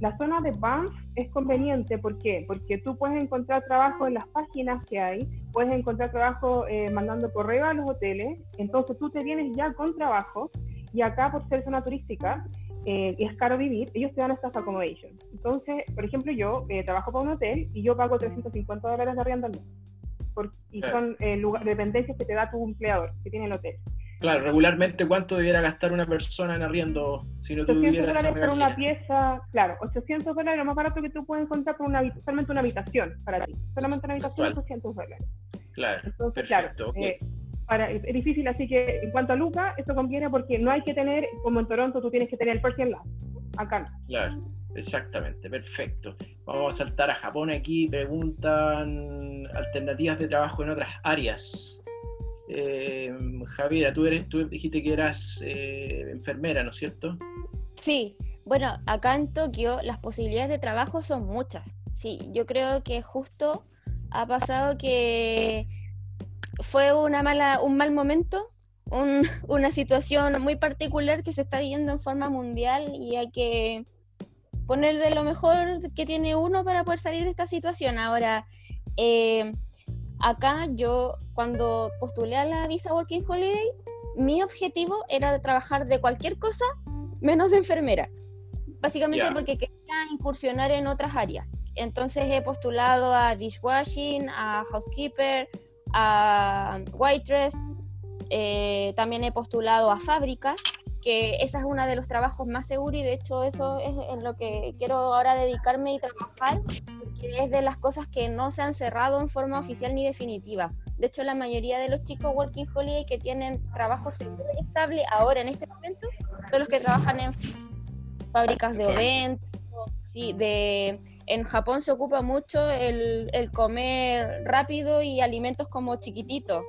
la zona de Banff es conveniente, ¿por qué? Porque tú puedes encontrar trabajo en las páginas que hay, puedes encontrar trabajo eh, mandando correo a los hoteles, entonces tú te vienes ya con trabajo y acá por ser zona turística eh, y es caro vivir, ellos te dan estas accommodations. Entonces, por ejemplo, yo eh, trabajo para un hotel y yo pago 350 dólares de arriendo al mes. y son dependencias que te da tu empleador, que tiene el hotel. Claro, regularmente, ¿cuánto debiera gastar una persona en arriendo si no 800 dólares por una pieza, claro, 800 dólares, lo más barato que tú puedes encontrar por una, solamente una habitación para ti. Solamente una habitación, 800 dólares. Claro, Entonces, perfecto, claro, eh, para, es difícil, así que en cuanto a Luca, esto conviene porque no hay que tener, como en Toronto, tú tienes que tener el Persian Lab. Acá no. Claro, exactamente, perfecto. Vamos a saltar a Japón aquí. Preguntan alternativas de trabajo en otras áreas. Eh, Javiera, tú, eres, tú dijiste que eras eh, enfermera, ¿no es cierto? Sí, bueno, acá en Tokio las posibilidades de trabajo son muchas. Sí, yo creo que justo ha pasado que fue una mala, un mal momento, una situación muy particular que se está viviendo en forma mundial y hay que poner de lo mejor que tiene uno para poder salir de esta situación. Ahora, eh, acá yo cuando postulé a la visa Working Holiday, mi objetivo era trabajar de cualquier cosa menos de enfermera. Básicamente porque quería incursionar en otras áreas. Entonces he postulado a dishwashing, a housekeeper, a waitress, eh, también he postulado a fábricas que esa es uno de los trabajos más seguros y de hecho eso es en lo que quiero ahora dedicarme y trabajar, que es de las cosas que no se han cerrado en forma oficial ni definitiva. De hecho, la mayoría de los chicos Working Holiday que tienen trabajo seguro y estable ahora en este momento son los que trabajan en fábricas de sí, de, en Japón se ocupa mucho el, el comer rápido y alimentos como chiquititos,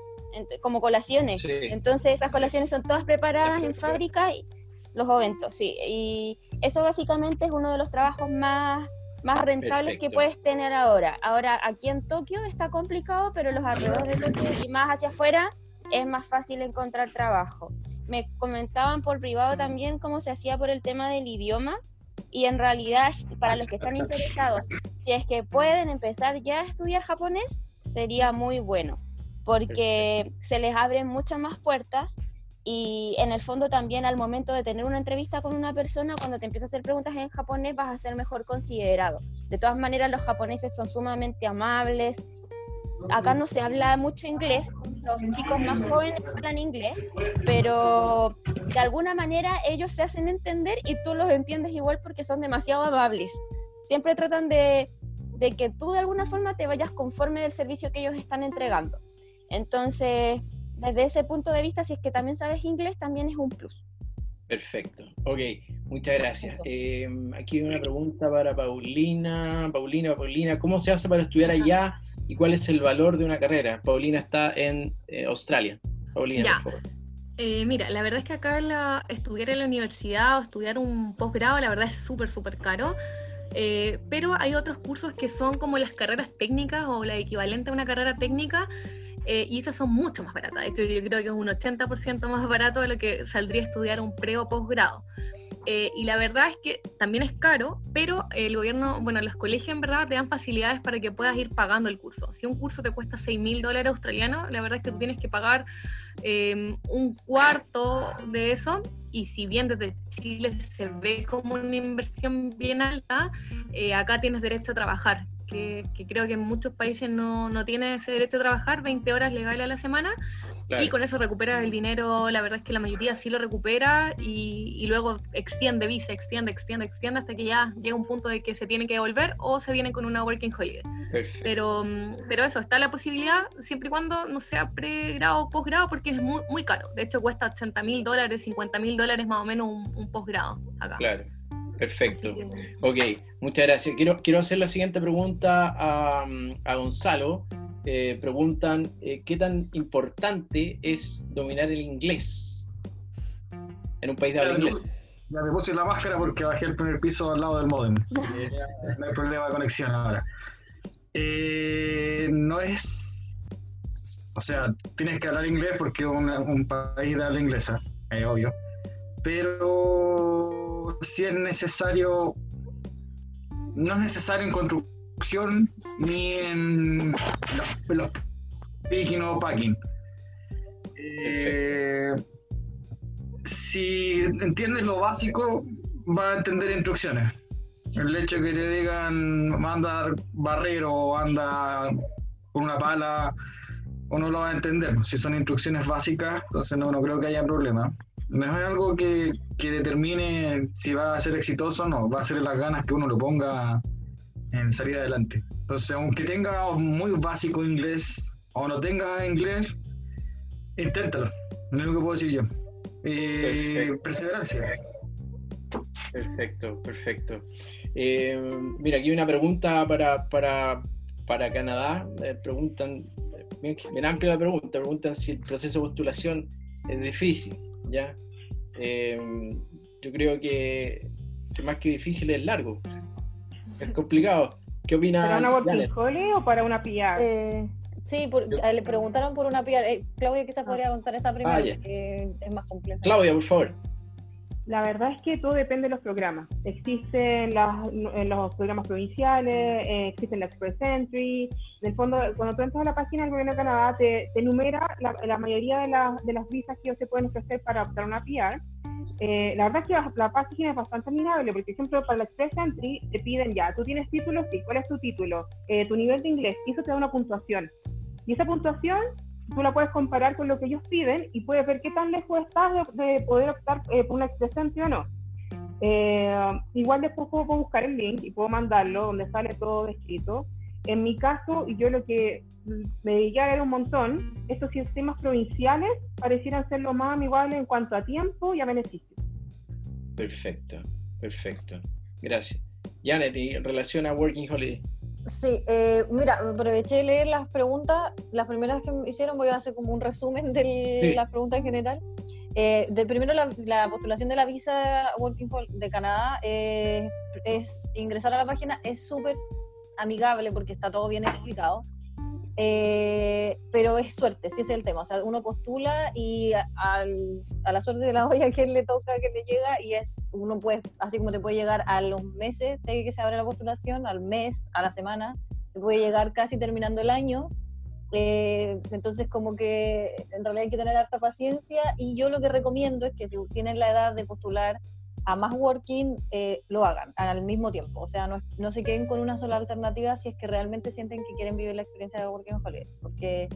como colaciones. Entonces esas colaciones son todas preparadas en fábrica, y los oventos, sí. Y eso básicamente es uno de los trabajos más más rentables que puedes tener ahora. Ahora, aquí en Tokio está complicado, pero los alrededores de Tokio y más hacia afuera es más fácil encontrar trabajo. Me comentaban por privado también cómo se hacía por el tema del idioma y en realidad para los que están interesados, si es que pueden empezar ya a estudiar japonés, sería muy bueno, porque se les abren muchas más puertas y en el fondo también al momento de tener una entrevista con una persona, cuando te empiezas a hacer preguntas en japonés vas a ser mejor considerado. De todas maneras, los japoneses son sumamente amables. Acá no se habla mucho inglés, los chicos más jóvenes hablan inglés, pero de alguna manera ellos se hacen entender y tú los entiendes igual porque son demasiado amables. Siempre tratan de, de que tú de alguna forma te vayas conforme del servicio que ellos están entregando. Entonces, desde ese punto de vista, si es que también sabes inglés, también es un plus. Perfecto. Ok, muchas gracias. Eh, aquí hay una pregunta para Paulina. Paulina, Paulina, ¿cómo se hace para estudiar allá y cuál es el valor de una carrera? Paulina está en eh, Australia. Paulina, por favor. Eh, mira, la verdad es que acá la, estudiar en la universidad o estudiar un posgrado, la verdad es súper, súper caro. pero hay otros cursos que son como las carreras técnicas o la equivalente a una carrera técnica eh, y esas son mucho más baratas. De hecho, yo creo que es un 80% más barato de lo que saldría a estudiar un pre o posgrado. Eh, y la verdad es que también es caro, pero el gobierno, bueno, los colegios en verdad te dan facilidades para que puedas ir pagando el curso. Si un curso te cuesta 6 mil dólares australianos, la verdad es que tú tienes que pagar em, un cuarto de eso. Y si bien desde Chile se ve como una inversión bien alta, eh, acá tienes derecho a trabajar que, creo que en muchos países no, no tiene ese derecho a trabajar 20 horas legales a la semana y con eso recuperas el dinero, la verdad es que la mayoría sí lo recupera y, luego extiende visa, extiende, extiende, extiende hasta que ya llega un punto de que se tiene que devolver o se viene con una working holiday. Pero, pero eso, está la posibilidad siempre y cuando no sea pregrado o posgrado porque es muy, muy caro. De hecho cuesta 80 mil dólares, 50 mil dólares más o menos un, un posgrado acá. Claro. Perfecto. Ok, muchas gracias. Quiero, quiero hacer la siguiente pregunta a, a Gonzalo. Eh, preguntan, eh, ¿qué tan importante es dominar el inglés en un país de habla inglesa? Ya me puse la máscara porque bajé el primer piso al lado del modem. Eh, no hay problema de conexión ahora. no es... O sea, tienes que hablar inglés porque es un país de habla inglesa, es obvio. Pero si es necesario, no es necesario en construcción ni en los, picking o packing. Eh, si entiendes lo básico, va a entender instrucciones. El hecho de que te digan manda barrero o anda con una pala, uno lo va a entender. Si son instrucciones básicas, entonces no, no creo que haya problema no es algo que, que, determine si va a ser exitoso o no, va a ser las ganas que uno lo ponga en salir adelante. Entonces, aunque tenga muy básico inglés o no tenga inglés, inténtalo. No es lo que puedo decir yo. Eh, perseverancia. Perfecto, perfecto. Eh, mira, aquí hay una pregunta para, para, para Canadá. preguntan, bien, amplia la pregunta, preguntan si el proceso de postulación es difícil. ¿Ya? Eh, yo creo que, más que difícil es largo, es complicado. ¿Qué opina? ¿Para una o para una PR? Eh, sí, eh, le preguntaron por una PR. Eh, Claudia quizás ah. podría contar esa primera, ah, que es más compleja. Claudia, por favor. La verdad es que todo depende de los programas. Existen los programas provinciales, eh, existen la Express Entry. En el fondo, cuando tú entras a la página del gobierno de Canadá, te, enumera la, mayoría de, de, las visas que ellos te pueden ofrecer para optar una PR. Eh, la verdad es que la, página es bastante amigable, porque, por ejemplo, para la Express Entry te piden ya, tú tienes título, sí, ¿cuál es tu título? Eh, tu nivel de inglés, y eso te da una puntuación. Y esa puntuación tú la puedes comparar con lo que ellos piden y puedes ver qué tan lejos estás de, poder optar eh, por una excelente o no. Eh, igual después puedo buscar el link y puedo mandarlo donde sale todo descrito. En mi caso, y yo lo que me dediqué a ver un montón, estos sistemas provinciales parecieran ser lo más amigables en cuanto a tiempo y a beneficios. Perfecto, perfecto. Gracias. Janet, en relación a Working Holiday. Sí, eh, mira, aproveché de leer las preguntas, las primeras que me hicieron, voy a hacer como un resumen de las preguntas en general. Eh, de primero, la, postulación de la visa Working de Canadá eh, es ingresar a la página, es súper amigable porque está todo bien explicado. Eh, pero es suerte, si es el tema. O sea, uno postula y a la suerte de la olla que le toca, que le llega, y es uno puede, así como te puede llegar a los meses de que se abre la postulación, al mes, a la semana, te puede llegar casi terminando el año. Eh, entonces, como que en realidad hay que tener harta paciencia. Y yo lo que recomiendo es que si tienen la edad de postular, a más working eh, lo hagan al mismo tiempo. O sea, no, no, se queden con una sola alternativa si es que realmente sienten que quieren vivir la experiencia de working holiday. Porque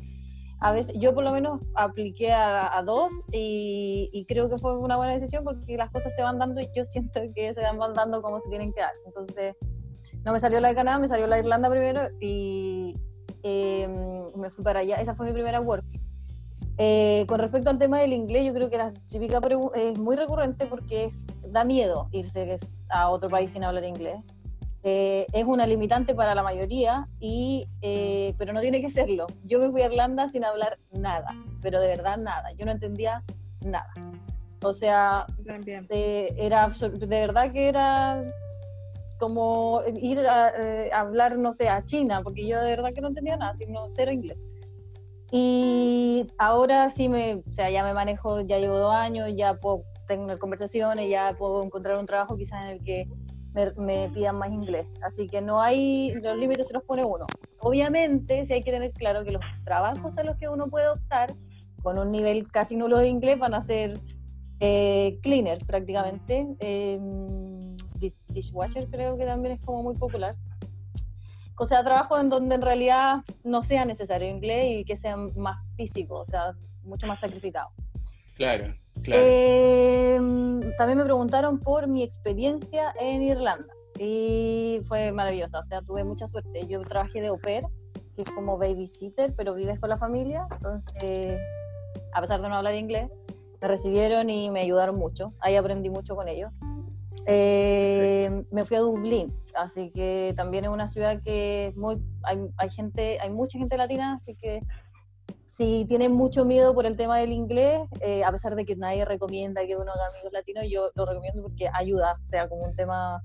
a veces, yo por lo menos apliqué a, dos y, creo que fue una buena decisión porque las cosas se van dando y yo siento que se van dando como se tienen que dar. Entonces, no me salió la de Canadá, me salió la de Irlanda primero y em, me fui para allá. Esa fue mi primera working. Eh, con respecto al tema del inglés, yo creo que la típica es muy recurrente porque da miedo irse a otro país sin hablar inglés. Eh, es una limitante para la mayoría, y, eh, pero no tiene que serlo. Yo me fui a Irlanda sin hablar nada, pero de verdad nada. Yo no entendía nada. O sea, eh, era de verdad que era como ir a, hablar, no sé, a China, porque yo de verdad que no entendía nada, sino cero inglés. Y ahora sí me, o sea, ya me manejo, ya llevo dos años, ya puedo tengo conversaciones, ya puedo encontrar un trabajo quizás en el que me, pidan más inglés. Así que no hay, los límites se los pone uno. Obviamente, sí hay que tener claro que los trabajos a los que uno puede optar con un nivel casi nulo de inglés van a ser eh, cleaner prácticamente. Em, dishwasher creo que también es como muy popular. O sea, trabajo en donde en realidad no sea necesario inglés y que sea más físico, o sea, mucho más sacrificado. Claro. Em, también me preguntaron por mi experiencia en Irlanda y fue maravillosa, o sea, tuve mucha suerte. Yo trabajé de au pair, que es como babysitter, pero vives con la familia, entonces, a pesar de no hablar inglés, me recibieron y me ayudaron mucho, ahí aprendí mucho con ellos. Em, me fui a Dublín, así que también es una ciudad que muy, hay, hay gente, hay mucha gente latina, así que si tienen mucho miedo por el tema del inglés, eh, a pesar de que nadie recomienda que uno haga amigos latinos, yo lo recomiendo porque ayuda, o sea, como un tema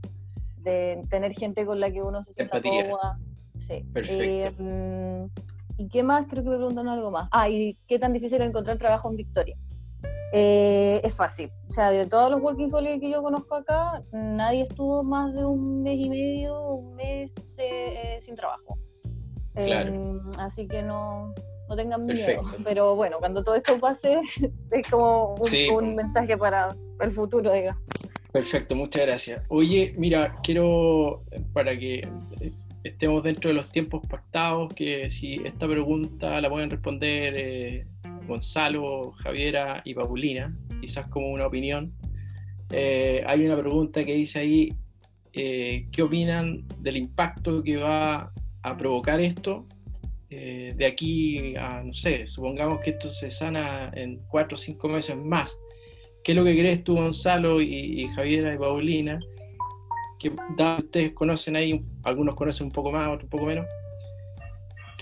de tener gente con la que uno se sienta cómoda. Sí. Eh, mm, ¿Y qué más? Creo que me preguntaron algo más. Ah, ¿y qué tan difícil es encontrar trabajo en Victoria? Eh, es fácil. O sea, de todos los working holiday que yo conozco acá, nadie estuvo más de un mes y medio, un mes sin trabajo. Em, así que no, no tengan miedo. Pero bueno, cuando todo esto pase, es como un, mensaje para el futuro, diga. Perfecto, muchas gracias. Oye, mira, quiero, para que estemos dentro de los tiempos pactados, que si esta pregunta la pueden responder eh, Gonzalo, Javiera y Paulina, quizás como una opinión. Eh, hay una pregunta que dice ahí, eh, ¿qué opinan del impacto que va a provocar esto eh, de aquí a, no sé, supongamos que esto se sana en cuatro o cinco meses más. ¿Qué es lo que crees tú, Gonzalo y, Javiera y Paulina? Que ustedes conocen ahí, algunos conocen un poco más, otros un poco menos.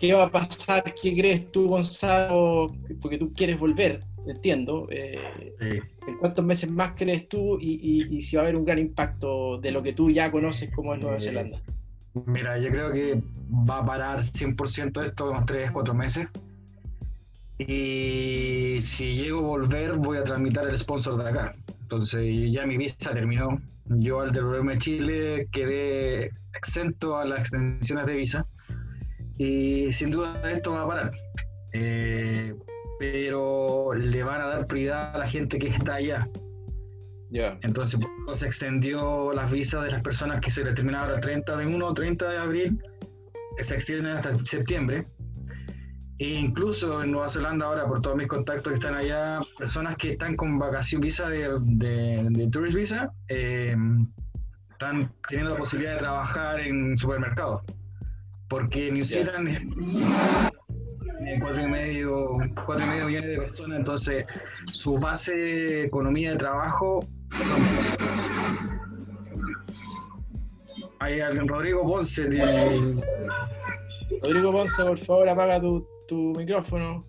¿Qué va a pasar? ¿Qué crees tú, Gonzalo? Porque tú quieres volver, entiendo. Eh, ¿En cuántos meses más crees tú y, si va a haber un gran impacto de lo que tú ya conoces como es Nueva Zelanda? Mira, yo creo que va a parar 100% esto en unos 3, 4 meses. Y si llego a volver, voy a tramitar el sponsor de acá. Entonces, ya mi visa terminó. Yo al devolverme a Chile quedé exento a las extensiones de visa. Y sin duda esto va a parar. Eh, pero le van a dar prioridad a la gente que está allá. Entonces se extendió las visas de las personas que se les terminaba el 30 de 1 o 30 de abril, se extienden hasta septiembre. E incluso en Nueva Zelanda ahora, por todos mis contactos que están allá, personas que están con vacación visa de, de, tourist visa, eh, están teniendo la posibilidad de trabajar en supermercados. Porque New Zealand es cuatro y medio, cuatro y medio millones de personas, entonces su base de economía de trabajo alguien, Rodrigo Ponce. Rodrigo Ponce, por favor, apaga tu, tu micrófono.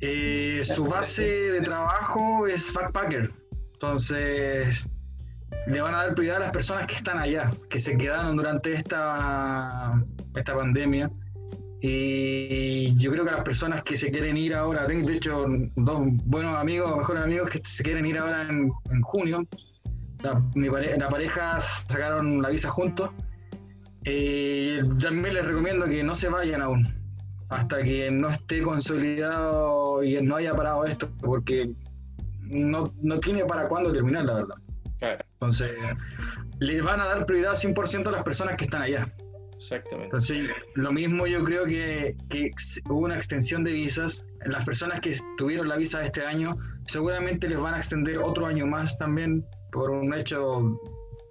Eh, su base de trabajo es backpacker. Entonces, le van a dar prioridad a las personas que están allá, que se quedaron durante esta, esta pandemia. Y yo creo que las personas que se quieren ir ahora, tengo de hecho dos buenos amigos, mejores amigos que se quieren ir ahora en, en junio. La, mi la pareja sacaron la visa juntos. Eh, también les recomiendo que no se vayan aún hasta que no esté consolidado y no haya parado esto, porque no, no tiene para cuándo terminar, la verdad. Entonces, le van a dar prioridad 100% a las personas que están allá. Exactamente. Entonces, lo mismo yo creo que, que, hubo una extensión de visas. Las personas que tuvieron la visa este año seguramente les van a extender otro año más también por un hecho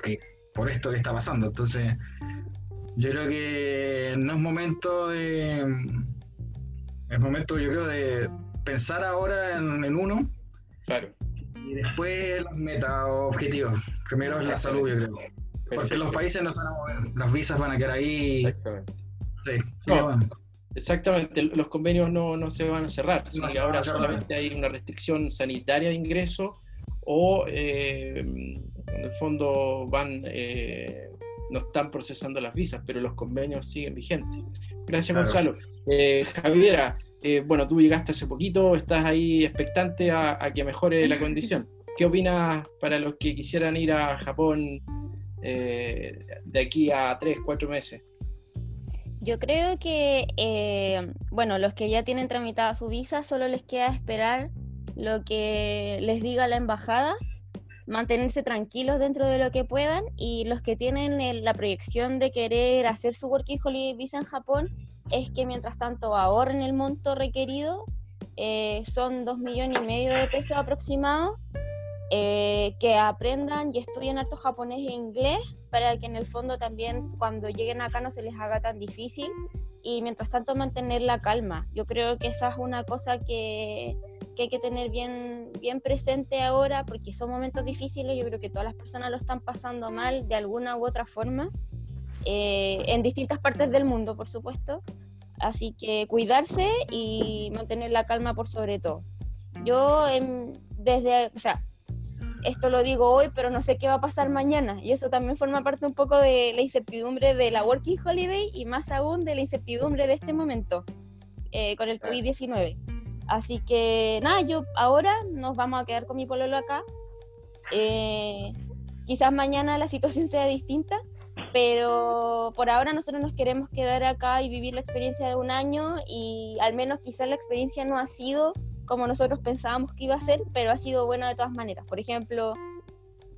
que por esto que está pasando. Entonces, yo creo que no es momento de. Es momento, yo creo, de pensar ahora en, uno. Claro. Y después las metas objetivos. Primero es la salud, yo creo. Porque los países no se van a mover, las visas van a quedar ahí. Exactamente. Sí, Exactamente, los convenios no, no, se van a cerrar, sino que ahora solamente hay una restricción sanitaria de ingreso o eh, en el fondo van eh, no están procesando las visas, pero los convenios siguen vigentes. Gracias, Gonzalo. Eh, Javiera, eh, bueno, tú llegaste hace poquito, estás ahí expectante a, que mejore la condición. ¿Qué opinas para los que quisieran ir a Japón eh, de aquí a tres, cuatro meses? Yo creo que, bueno, los que ya tienen tramitada su visa, solo les queda esperar lo que les diga la embajada mantenerse tranquilos dentro de lo que puedan y los que tienen la proyección de querer hacer su Working Holiday Visa en Japón es que mientras tanto ahorren el monto requerido, eh, son dos millones y medio de pesos aproximados, eh, que aprendan y estudien harto japonés e inglés para que en el fondo también cuando lleguen acá no se les haga tan difícil y mientras tanto mantener la calma. Yo creo que esa es una cosa que que hay que tener bien, bien presente ahora, porque son momentos difíciles, yo creo que todas las personas lo están pasando mal de alguna u otra forma, eh, en distintas partes del mundo, por supuesto. Así que cuidarse y mantener la calma por sobre todo. Yo desde, o sea, esto lo digo hoy, pero no sé qué va a pasar mañana. Y eso también forma parte un poco de la incertidumbre de la Working Holiday y más aún de la incertidumbre de este momento eh, con el COVID-19. Así que nada, yo ahora nos vamos a quedar con mi pololo acá. Eh, quizás mañana la situación sea distinta, pero por ahora nosotros nos queremos quedar acá y vivir la experiencia de un año y al menos quizás la experiencia no ha sido como nosotros pensábamos que iba a ser, pero ha sido buena de todas maneras. Por ejemplo,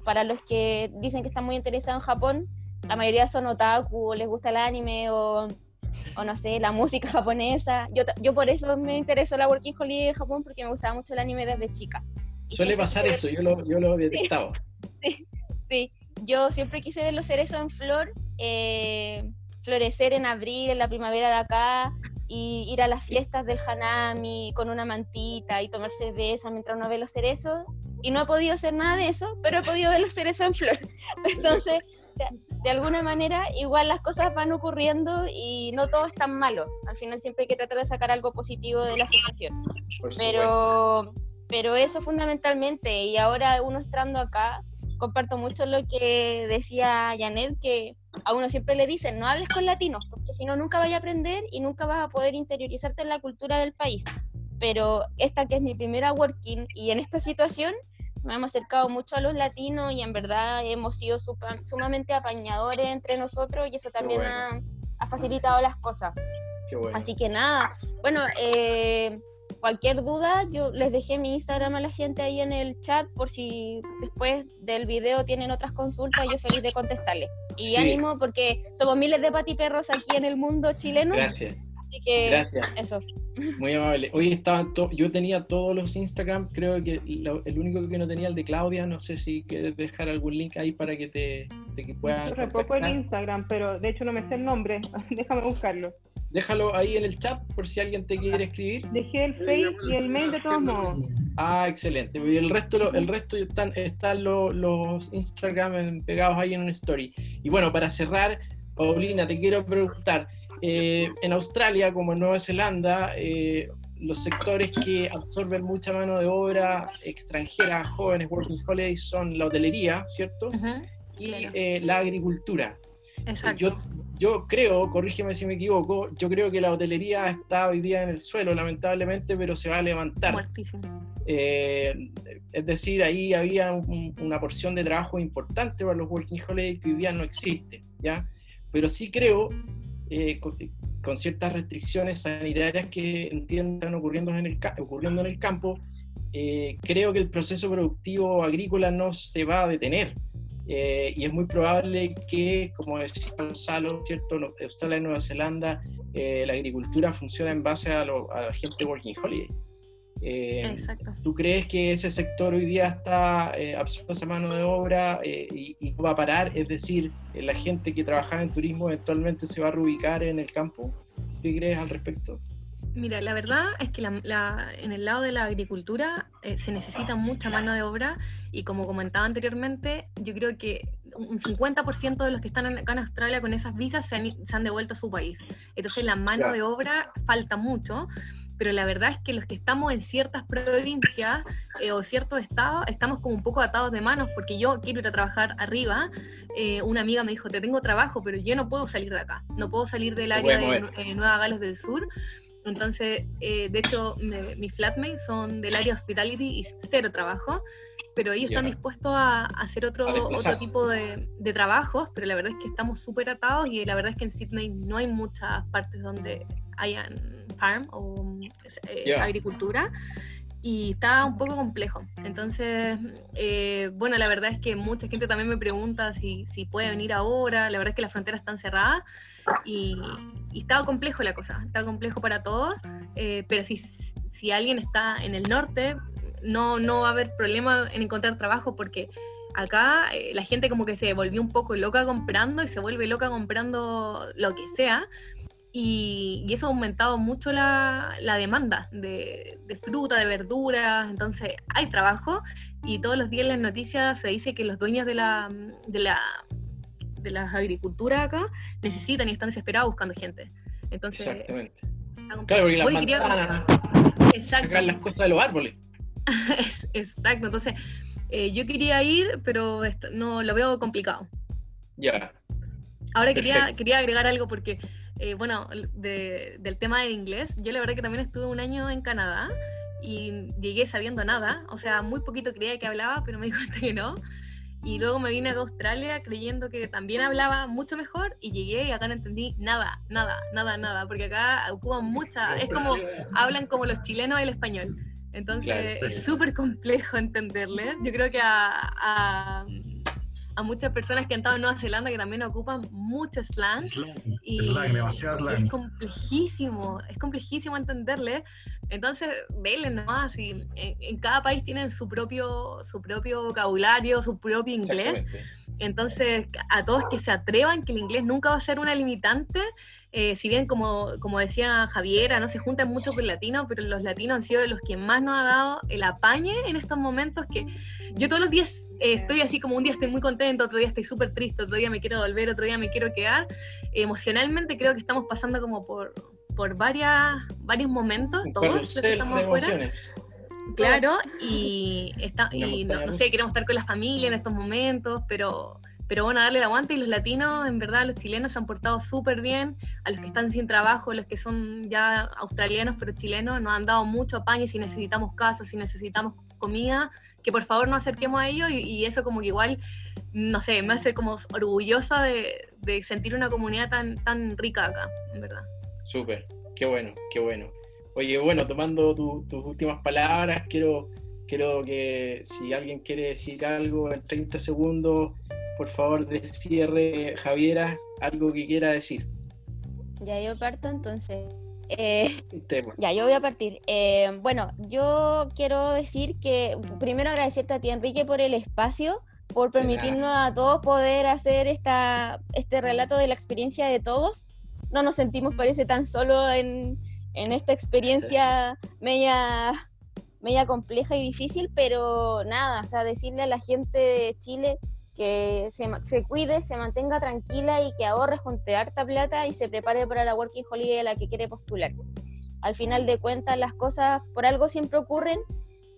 para los que dicen que están muy interesados en Japón, la mayoría son otaku o les gusta el anime o o no sé, la música japonesa. Yo, yo por eso me interesó la Working Holiday de Japón, porque me gustaba mucho el anime desde chica. Suele pasar eso, yo lo, yo lo he detectado. Sí, sí, yo siempre quise ver los cerezos en flor, eh, florecer en abril, en la primavera de acá, y ir a las fiestas del Hanami con una mantita y tomar cerveza mientras uno ve los cerezos. Y no he podido hacer nada de eso, pero he podido ver los cerezos en flor. Entonces, de alguna manera igual las cosas van ocurriendo y no todo es tan malo. Al final siempre hay que tratar de sacar algo positivo de la situación. Pero, pero eso fundamentalmente, y ahora uno estando acá, comparto mucho lo que decía Janet, que a uno siempre le dicen, no hables con latinos, porque si no nunca vas a aprender y nunca vas a poder interiorizarte en la cultura del país. Pero esta que es mi primera working y en esta situación, me hemos acercado mucho a los latinos y en verdad hemos sido sumamente apañadores entre nosotros y eso también ha, facilitado las cosas. Así que nada, bueno, eh, cualquier duda, yo les dejé mi Instagram a la gente ahí en el chat por si después del video tienen otras consultas, yo feliz de contestarles. Y ánimo porque somos miles de patiperros aquí en el mundo chileno. Gracias. Así que Gracias. eso. Muy amable. Hoy estaban yo tenía todos los Instagram, creo que el único que no tenía el de Claudia, no sé si quieres dejar algún link ahí para que te, que puedas. Yo poco el Instagram, pero de hecho no me sé el nombre, déjame buscarlo. Déjalo ahí en el chat por si alguien te quiere escribir. Dejé el Face y el mail de todos modos. Ah, excelente. Y el resto, el resto están, están los, los Instagram pegados ahí en una story. Y bueno, para cerrar, Paulina, te quiero preguntar, eh, en Australia, como en Nueva Zelanda, eh, los sectores que absorben mucha mano de obra extranjera, jóvenes, working holidays, son la hotelería, ¿cierto? y eh, la agricultura. Yo, yo creo, corrígeme si me equivoco, yo creo que la hotelería está hoy día en el suelo, lamentablemente, pero se va a levantar. es decir, ahí había una porción de trabajo importante para los working holidays que hoy día no existe, ¿ya? Pero sí creo eh, con, ciertas restricciones sanitarias que entiendan ocurriendo en el, ocurriendo en el campo, eh, creo que el proceso productivo agrícola no se va a detener. Eh, y es muy probable que, como decía Gonzalo, ¿cierto? Australia y Nueva Zelanda, la agricultura funciona en base a, la gente working holiday. Eh, ¿Tú crees que ese sector hoy día está eh, absorbiendo esa mano de obra eh, y, va a parar? Es decir, la gente que trabajaba en turismo eventualmente se va a reubicar en el campo. ¿Qué crees al respecto? Mira, la verdad es que en el lado de la agricultura se necesita mucha mano de obra y como comentaba anteriormente, yo creo que un 50% de los que están acá en Australia con esas visas se han, devuelto a su país. Entonces la mano de obra falta mucho pero la verdad es que los que estamos en ciertas provincias eh, o ciertos estados estamos como un poco atados de manos porque yo quiero ir a trabajar arriba. Eh, una amiga me dijo, te tengo trabajo, pero yo no puedo salir de acá, no puedo salir del área de eh, Nueva Gales del Sur. Entonces, de hecho, mis flatmates son del área hospitality y cero trabajo, pero ellos están dispuestos a, hacer otro, otro tipo de, de, trabajos, pero la verdad es que estamos súper atados y la verdad es que en Sydney no hay muchas partes donde hayan farm o eh, agricultura y está un poco complejo. Entonces, eh, bueno, la verdad es que mucha gente también me pregunta si, si puede venir ahora, la verdad es que las fronteras están cerradas y, y está complejo la cosa, está complejo para todos, eh, pero si, si alguien está en el norte, no, no va a haber problema en encontrar trabajo porque acá la gente como que se volvió un poco loca comprando y se vuelve loca comprando lo que sea y, eso ha aumentado mucho la, demanda de, fruta, de verduras, entonces hay trabajo y todos los días en las noticias se dice que los dueños de la, de la, de las agriculturas acá necesitan y están desesperados buscando gente. Entonces, Exactamente. Claro, porque las manzanas sacan las cosas de los árboles. Exacto, entonces eh, yo quería ir, pero no lo veo complicado. Ya. Ahora quería, quería agregar algo porque eh, bueno, del tema de inglés, yo la verdad que también estuve un año en Canadá y llegué sabiendo nada, o sea, muy poquito creía que hablaba, pero me di cuenta que no. Y luego me vine a Australia creyendo que también hablaba mucho mejor y llegué y acá no entendí nada, nada, nada, nada, porque acá ocupan mucha, es como, hablan como los chilenos el español. Entonces es súper complejo entenderles. Yo creo que a a muchas personas que han estado en Nueva Zelanda que también ocupan mucho slang. y Es complejísimo, es complejísimo entenderle. Entonces, vele nomás, y en, cada país tienen su propio, su propio vocabulario, su propio inglés. Entonces, a todos que se atrevan, que el inglés nunca va a ser una limitante, eh, si bien como, como decía Javiera, no se juntan mucho con latinos, pero los latinos han sido de los que más nos ha dado el apañe en estos momentos que yo todos los días eh, estoy así como un día estoy muy contento, otro día estoy súper triste, otro día me quiero volver, otro día me quiero quedar. emocionalmente creo que estamos pasando como por, por varias, varios momentos, todos estamos afuera. Claro, y, está, y no, sé, queremos estar con la familia en estos momentos, pero, pero bueno, darle el aguante y los latinos, en verdad, los chilenos se han portado súper bien, a los que están sin trabajo, los que son ya australianos pero chilenos, nos han dado mucho apaño si necesitamos casa, si necesitamos comida, que por favor nos acerquemos a ellos y, eso como que igual, no sé, me hace como orgullosa de, sentir una comunidad tan, tan rica acá, en verdad. Súper, qué bueno, qué bueno. Oye, bueno, tomando tus últimas palabras, quiero, quiero que si alguien quiere decir algo en 30 segundos, por favor, de cierre, Javiera, algo que quiera decir. Ya yo parto entonces. Eh, ya, yo voy a partir. Eh, bueno, yo quiero decir que primero agradecerte a ti, Enrique, por el espacio, por permitirnos a todos poder hacer esta, este relato de la experiencia de todos. No nos sentimos, parece, tan solo en, en esta experiencia media, media compleja y difícil, pero nada, o sea, decirle a la gente de Chile que se, se, cuide, se mantenga tranquila y que ahorre junte harta plata y se prepare para la Working Holiday a la que quiere postular. Al final de cuentas, las cosas por algo siempre ocurren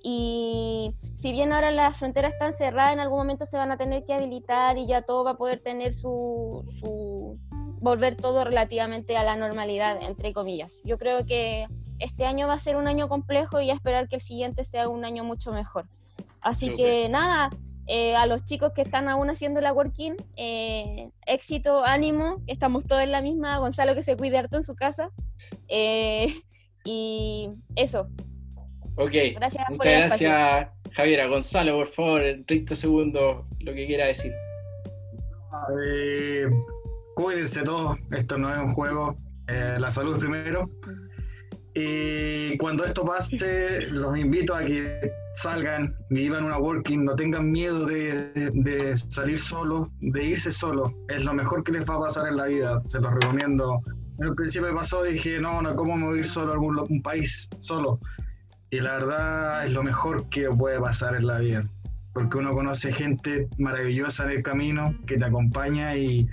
y si bien ahora las fronteras están cerradas, en algún momento se van a tener que habilitar y ya todo va a poder tener su, su volver todo relativamente a la normalidad, entre comillas. Yo creo que este año va a ser un año complejo y a esperar que el siguiente sea un año mucho mejor. Así que nada, eh, a los chicos que están aún haciendo la working, eh, éxito, ánimo, estamos todos en la misma, Gonzalo que se cuide harto en su casa. Eh, y eso. Ok, gracias muchas gracias Javiera. Gonzalo, por favor, en 30 segundos, lo que quiera decir. cuídense todos, esto no es un juego, la salud primero. Y cuando esto pase, los invito a que salgan, vivan una working, no tengan miedo de, salir solos, de irse solos. Es lo mejor que les va a pasar en la vida, se los recomiendo. En el principio me pasó dije, no, no, ¿cómo me voy a ir solo a algún un país solo? Y la verdad es lo mejor que puede pasar en la vida, porque uno conoce gente maravillosa en el camino que te acompaña y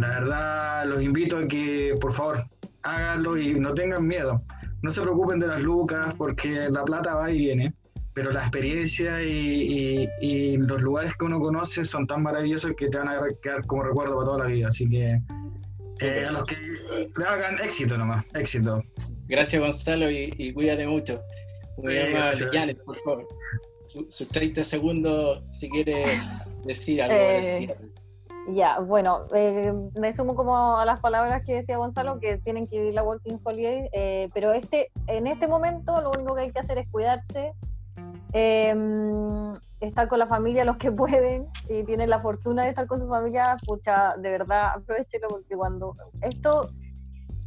la verdad los invito a que por favor háganlo y no tengan miedo. No se preocupen de las lucas porque la plata va y viene pero la experiencia y, los lugares que uno conoce son tan maravillosos que te van a quedar como recuerdo para toda la vida. Así que eh, a los que le hagan éxito nomás, éxito. Gracias Gonzalo y, cuídate mucho. Muy amable, por favor. Sus 30 segundos si quiere decir algo. Eh, ya, bueno, eh, me sumo como a las palabras que decía Gonzalo, que tienen que vivir la Working Holiday, pero este, en este momento lo único que hay que hacer es cuidarse, eh, estar con la familia los que pueden y tienen la fortuna de estar con su familia, pucha, de verdad aprovechelo porque cuando esto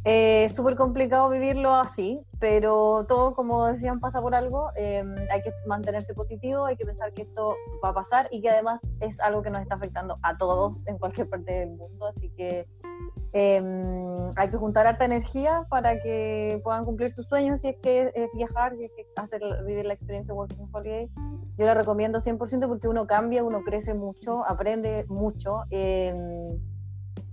eh, súper complicado vivirlo así, pero todo, como decían, pasa por algo. Em, hay que mantenerse positivo, hay que pensar que esto va a pasar y que además es algo que nos está afectando a todos en cualquier parte del mundo. Así que Em, hay que juntar harta energía para que puedan cumplir sus sueños, si es que es viajar, si es que hacer vivir la experiencia Working Holiday. Yo la recomiendo 100% porque uno cambia, uno crece mucho, aprende mucho. Em,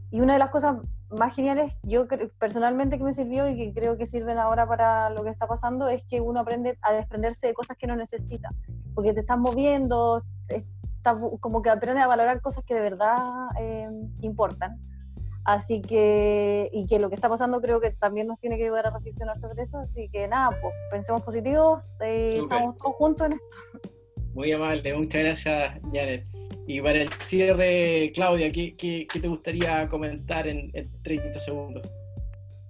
y una de las cosas más geniales, yo personalmente que me sirvió y que creo que sirven ahora para lo que está pasando, es que uno aprende a desprenderse de cosas que no necesita, porque te estás moviendo, está, como que aprende a valorar cosas que de verdad em, importan Así que, y que lo que está pasando creo que también nos tiene que ayudar a reflexionar sobre eso. Así que nada, pues pensemos positivos, eh, estamos todos juntos en esto. Muy amable, muchas gracias, Janet. Y para el cierre, Claudia, ¿qué, te gustaría comentar en, en 30 segundos?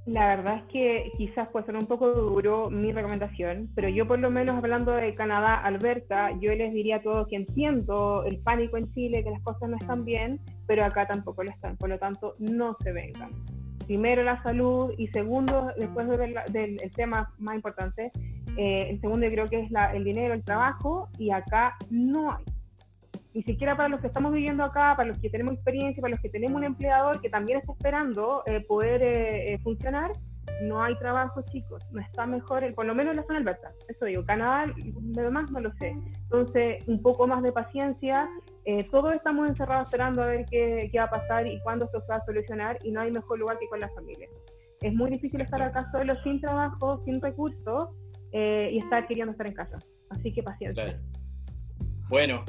La verdad es que quizás puede ser un poco duro mi recomendación, pero yo por lo menos hablando de Canadá, Alberta, yo les diría a todos que entiendo el pánico en Chile, que las cosas no están bien, pero acá tampoco lo están, por lo tanto no se vengan. Primero la salud y segundo, después de ver del el tema más importante, eh, el segundo creo que es la, el dinero, el trabajo, y acá no hay ni siquiera para los que estamos viviendo acá, para los que tenemos experiencia, para los que tenemos un empleador que también está esperando eh, poder eh, eh, funcionar, no hay trabajo, chicos, no está mejor, por lo menos en la zona Alberta, eso digo, Canadá, lo demás no lo sé. Entonces, un poco más de paciencia, todos estamos encerrados esperando a ver qué, qué, va a pasar y cuándo esto se va a solucionar y no hay mejor lugar que con la familia. Es muy difícil estar acá solo, sin trabajo, sin recursos y estar queriendo estar en casa. Así que paciencia. Bueno,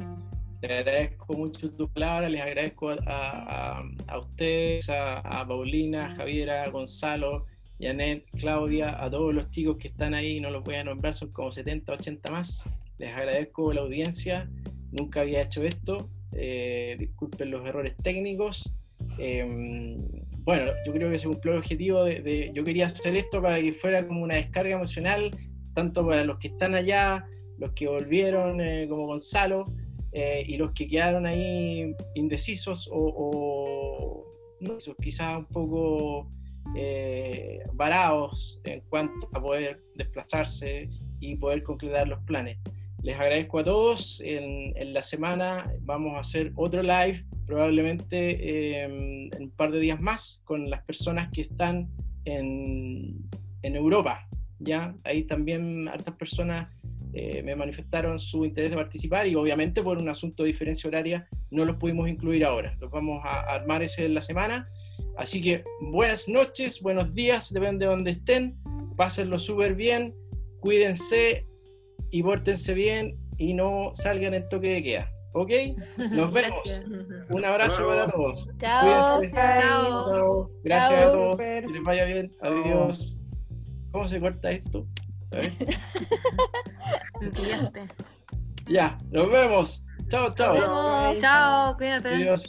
te agradezco mucho tu palabra, les agradezco a, ustedes, a, Paulina, Javiera, Gonzalo, Janet, Claudia, a todos los chicos que están ahí, no los voy a nombrar, son como 70, 80 más. Les agradezco la audiencia, nunca había hecho esto, eh, disculpen los errores técnicos. Em, bueno, yo creo que se cumplió el objetivo de, yo quería hacer esto para que fuera como una descarga emocional, tanto para los que están allá, los que volvieron, eh, como Gonzalo, eh, y los que quedaron ahí indecisos o, no, quizás un poco eh, varados en cuanto a poder desplazarse y poder concretar los planes. Les agradezco a todos. En, la semana vamos a hacer otro live, probablemente em, en un par de días más, con las personas que están en, en Europa. ¿ya? Ahí también hartas personas eh, me manifestaron su interés de participar y obviamente por un asunto de diferencia horaria no los pudimos incluir ahora. Los vamos a armar ese en la semana. Así que buenas noches, buenos días, depende de donde estén. Pásenlo súper bien, cuídense y pórtense bien y no salgan en toque de queda. ¿Ok? Nos vemos. Un abrazo para todos. Chao. Chao. Gracias a todos. Que les vaya bien. Adiós. ¿Cómo se corta esto? Ya, nos vemos. Chao, chao. Chao, cuídate. Adiós.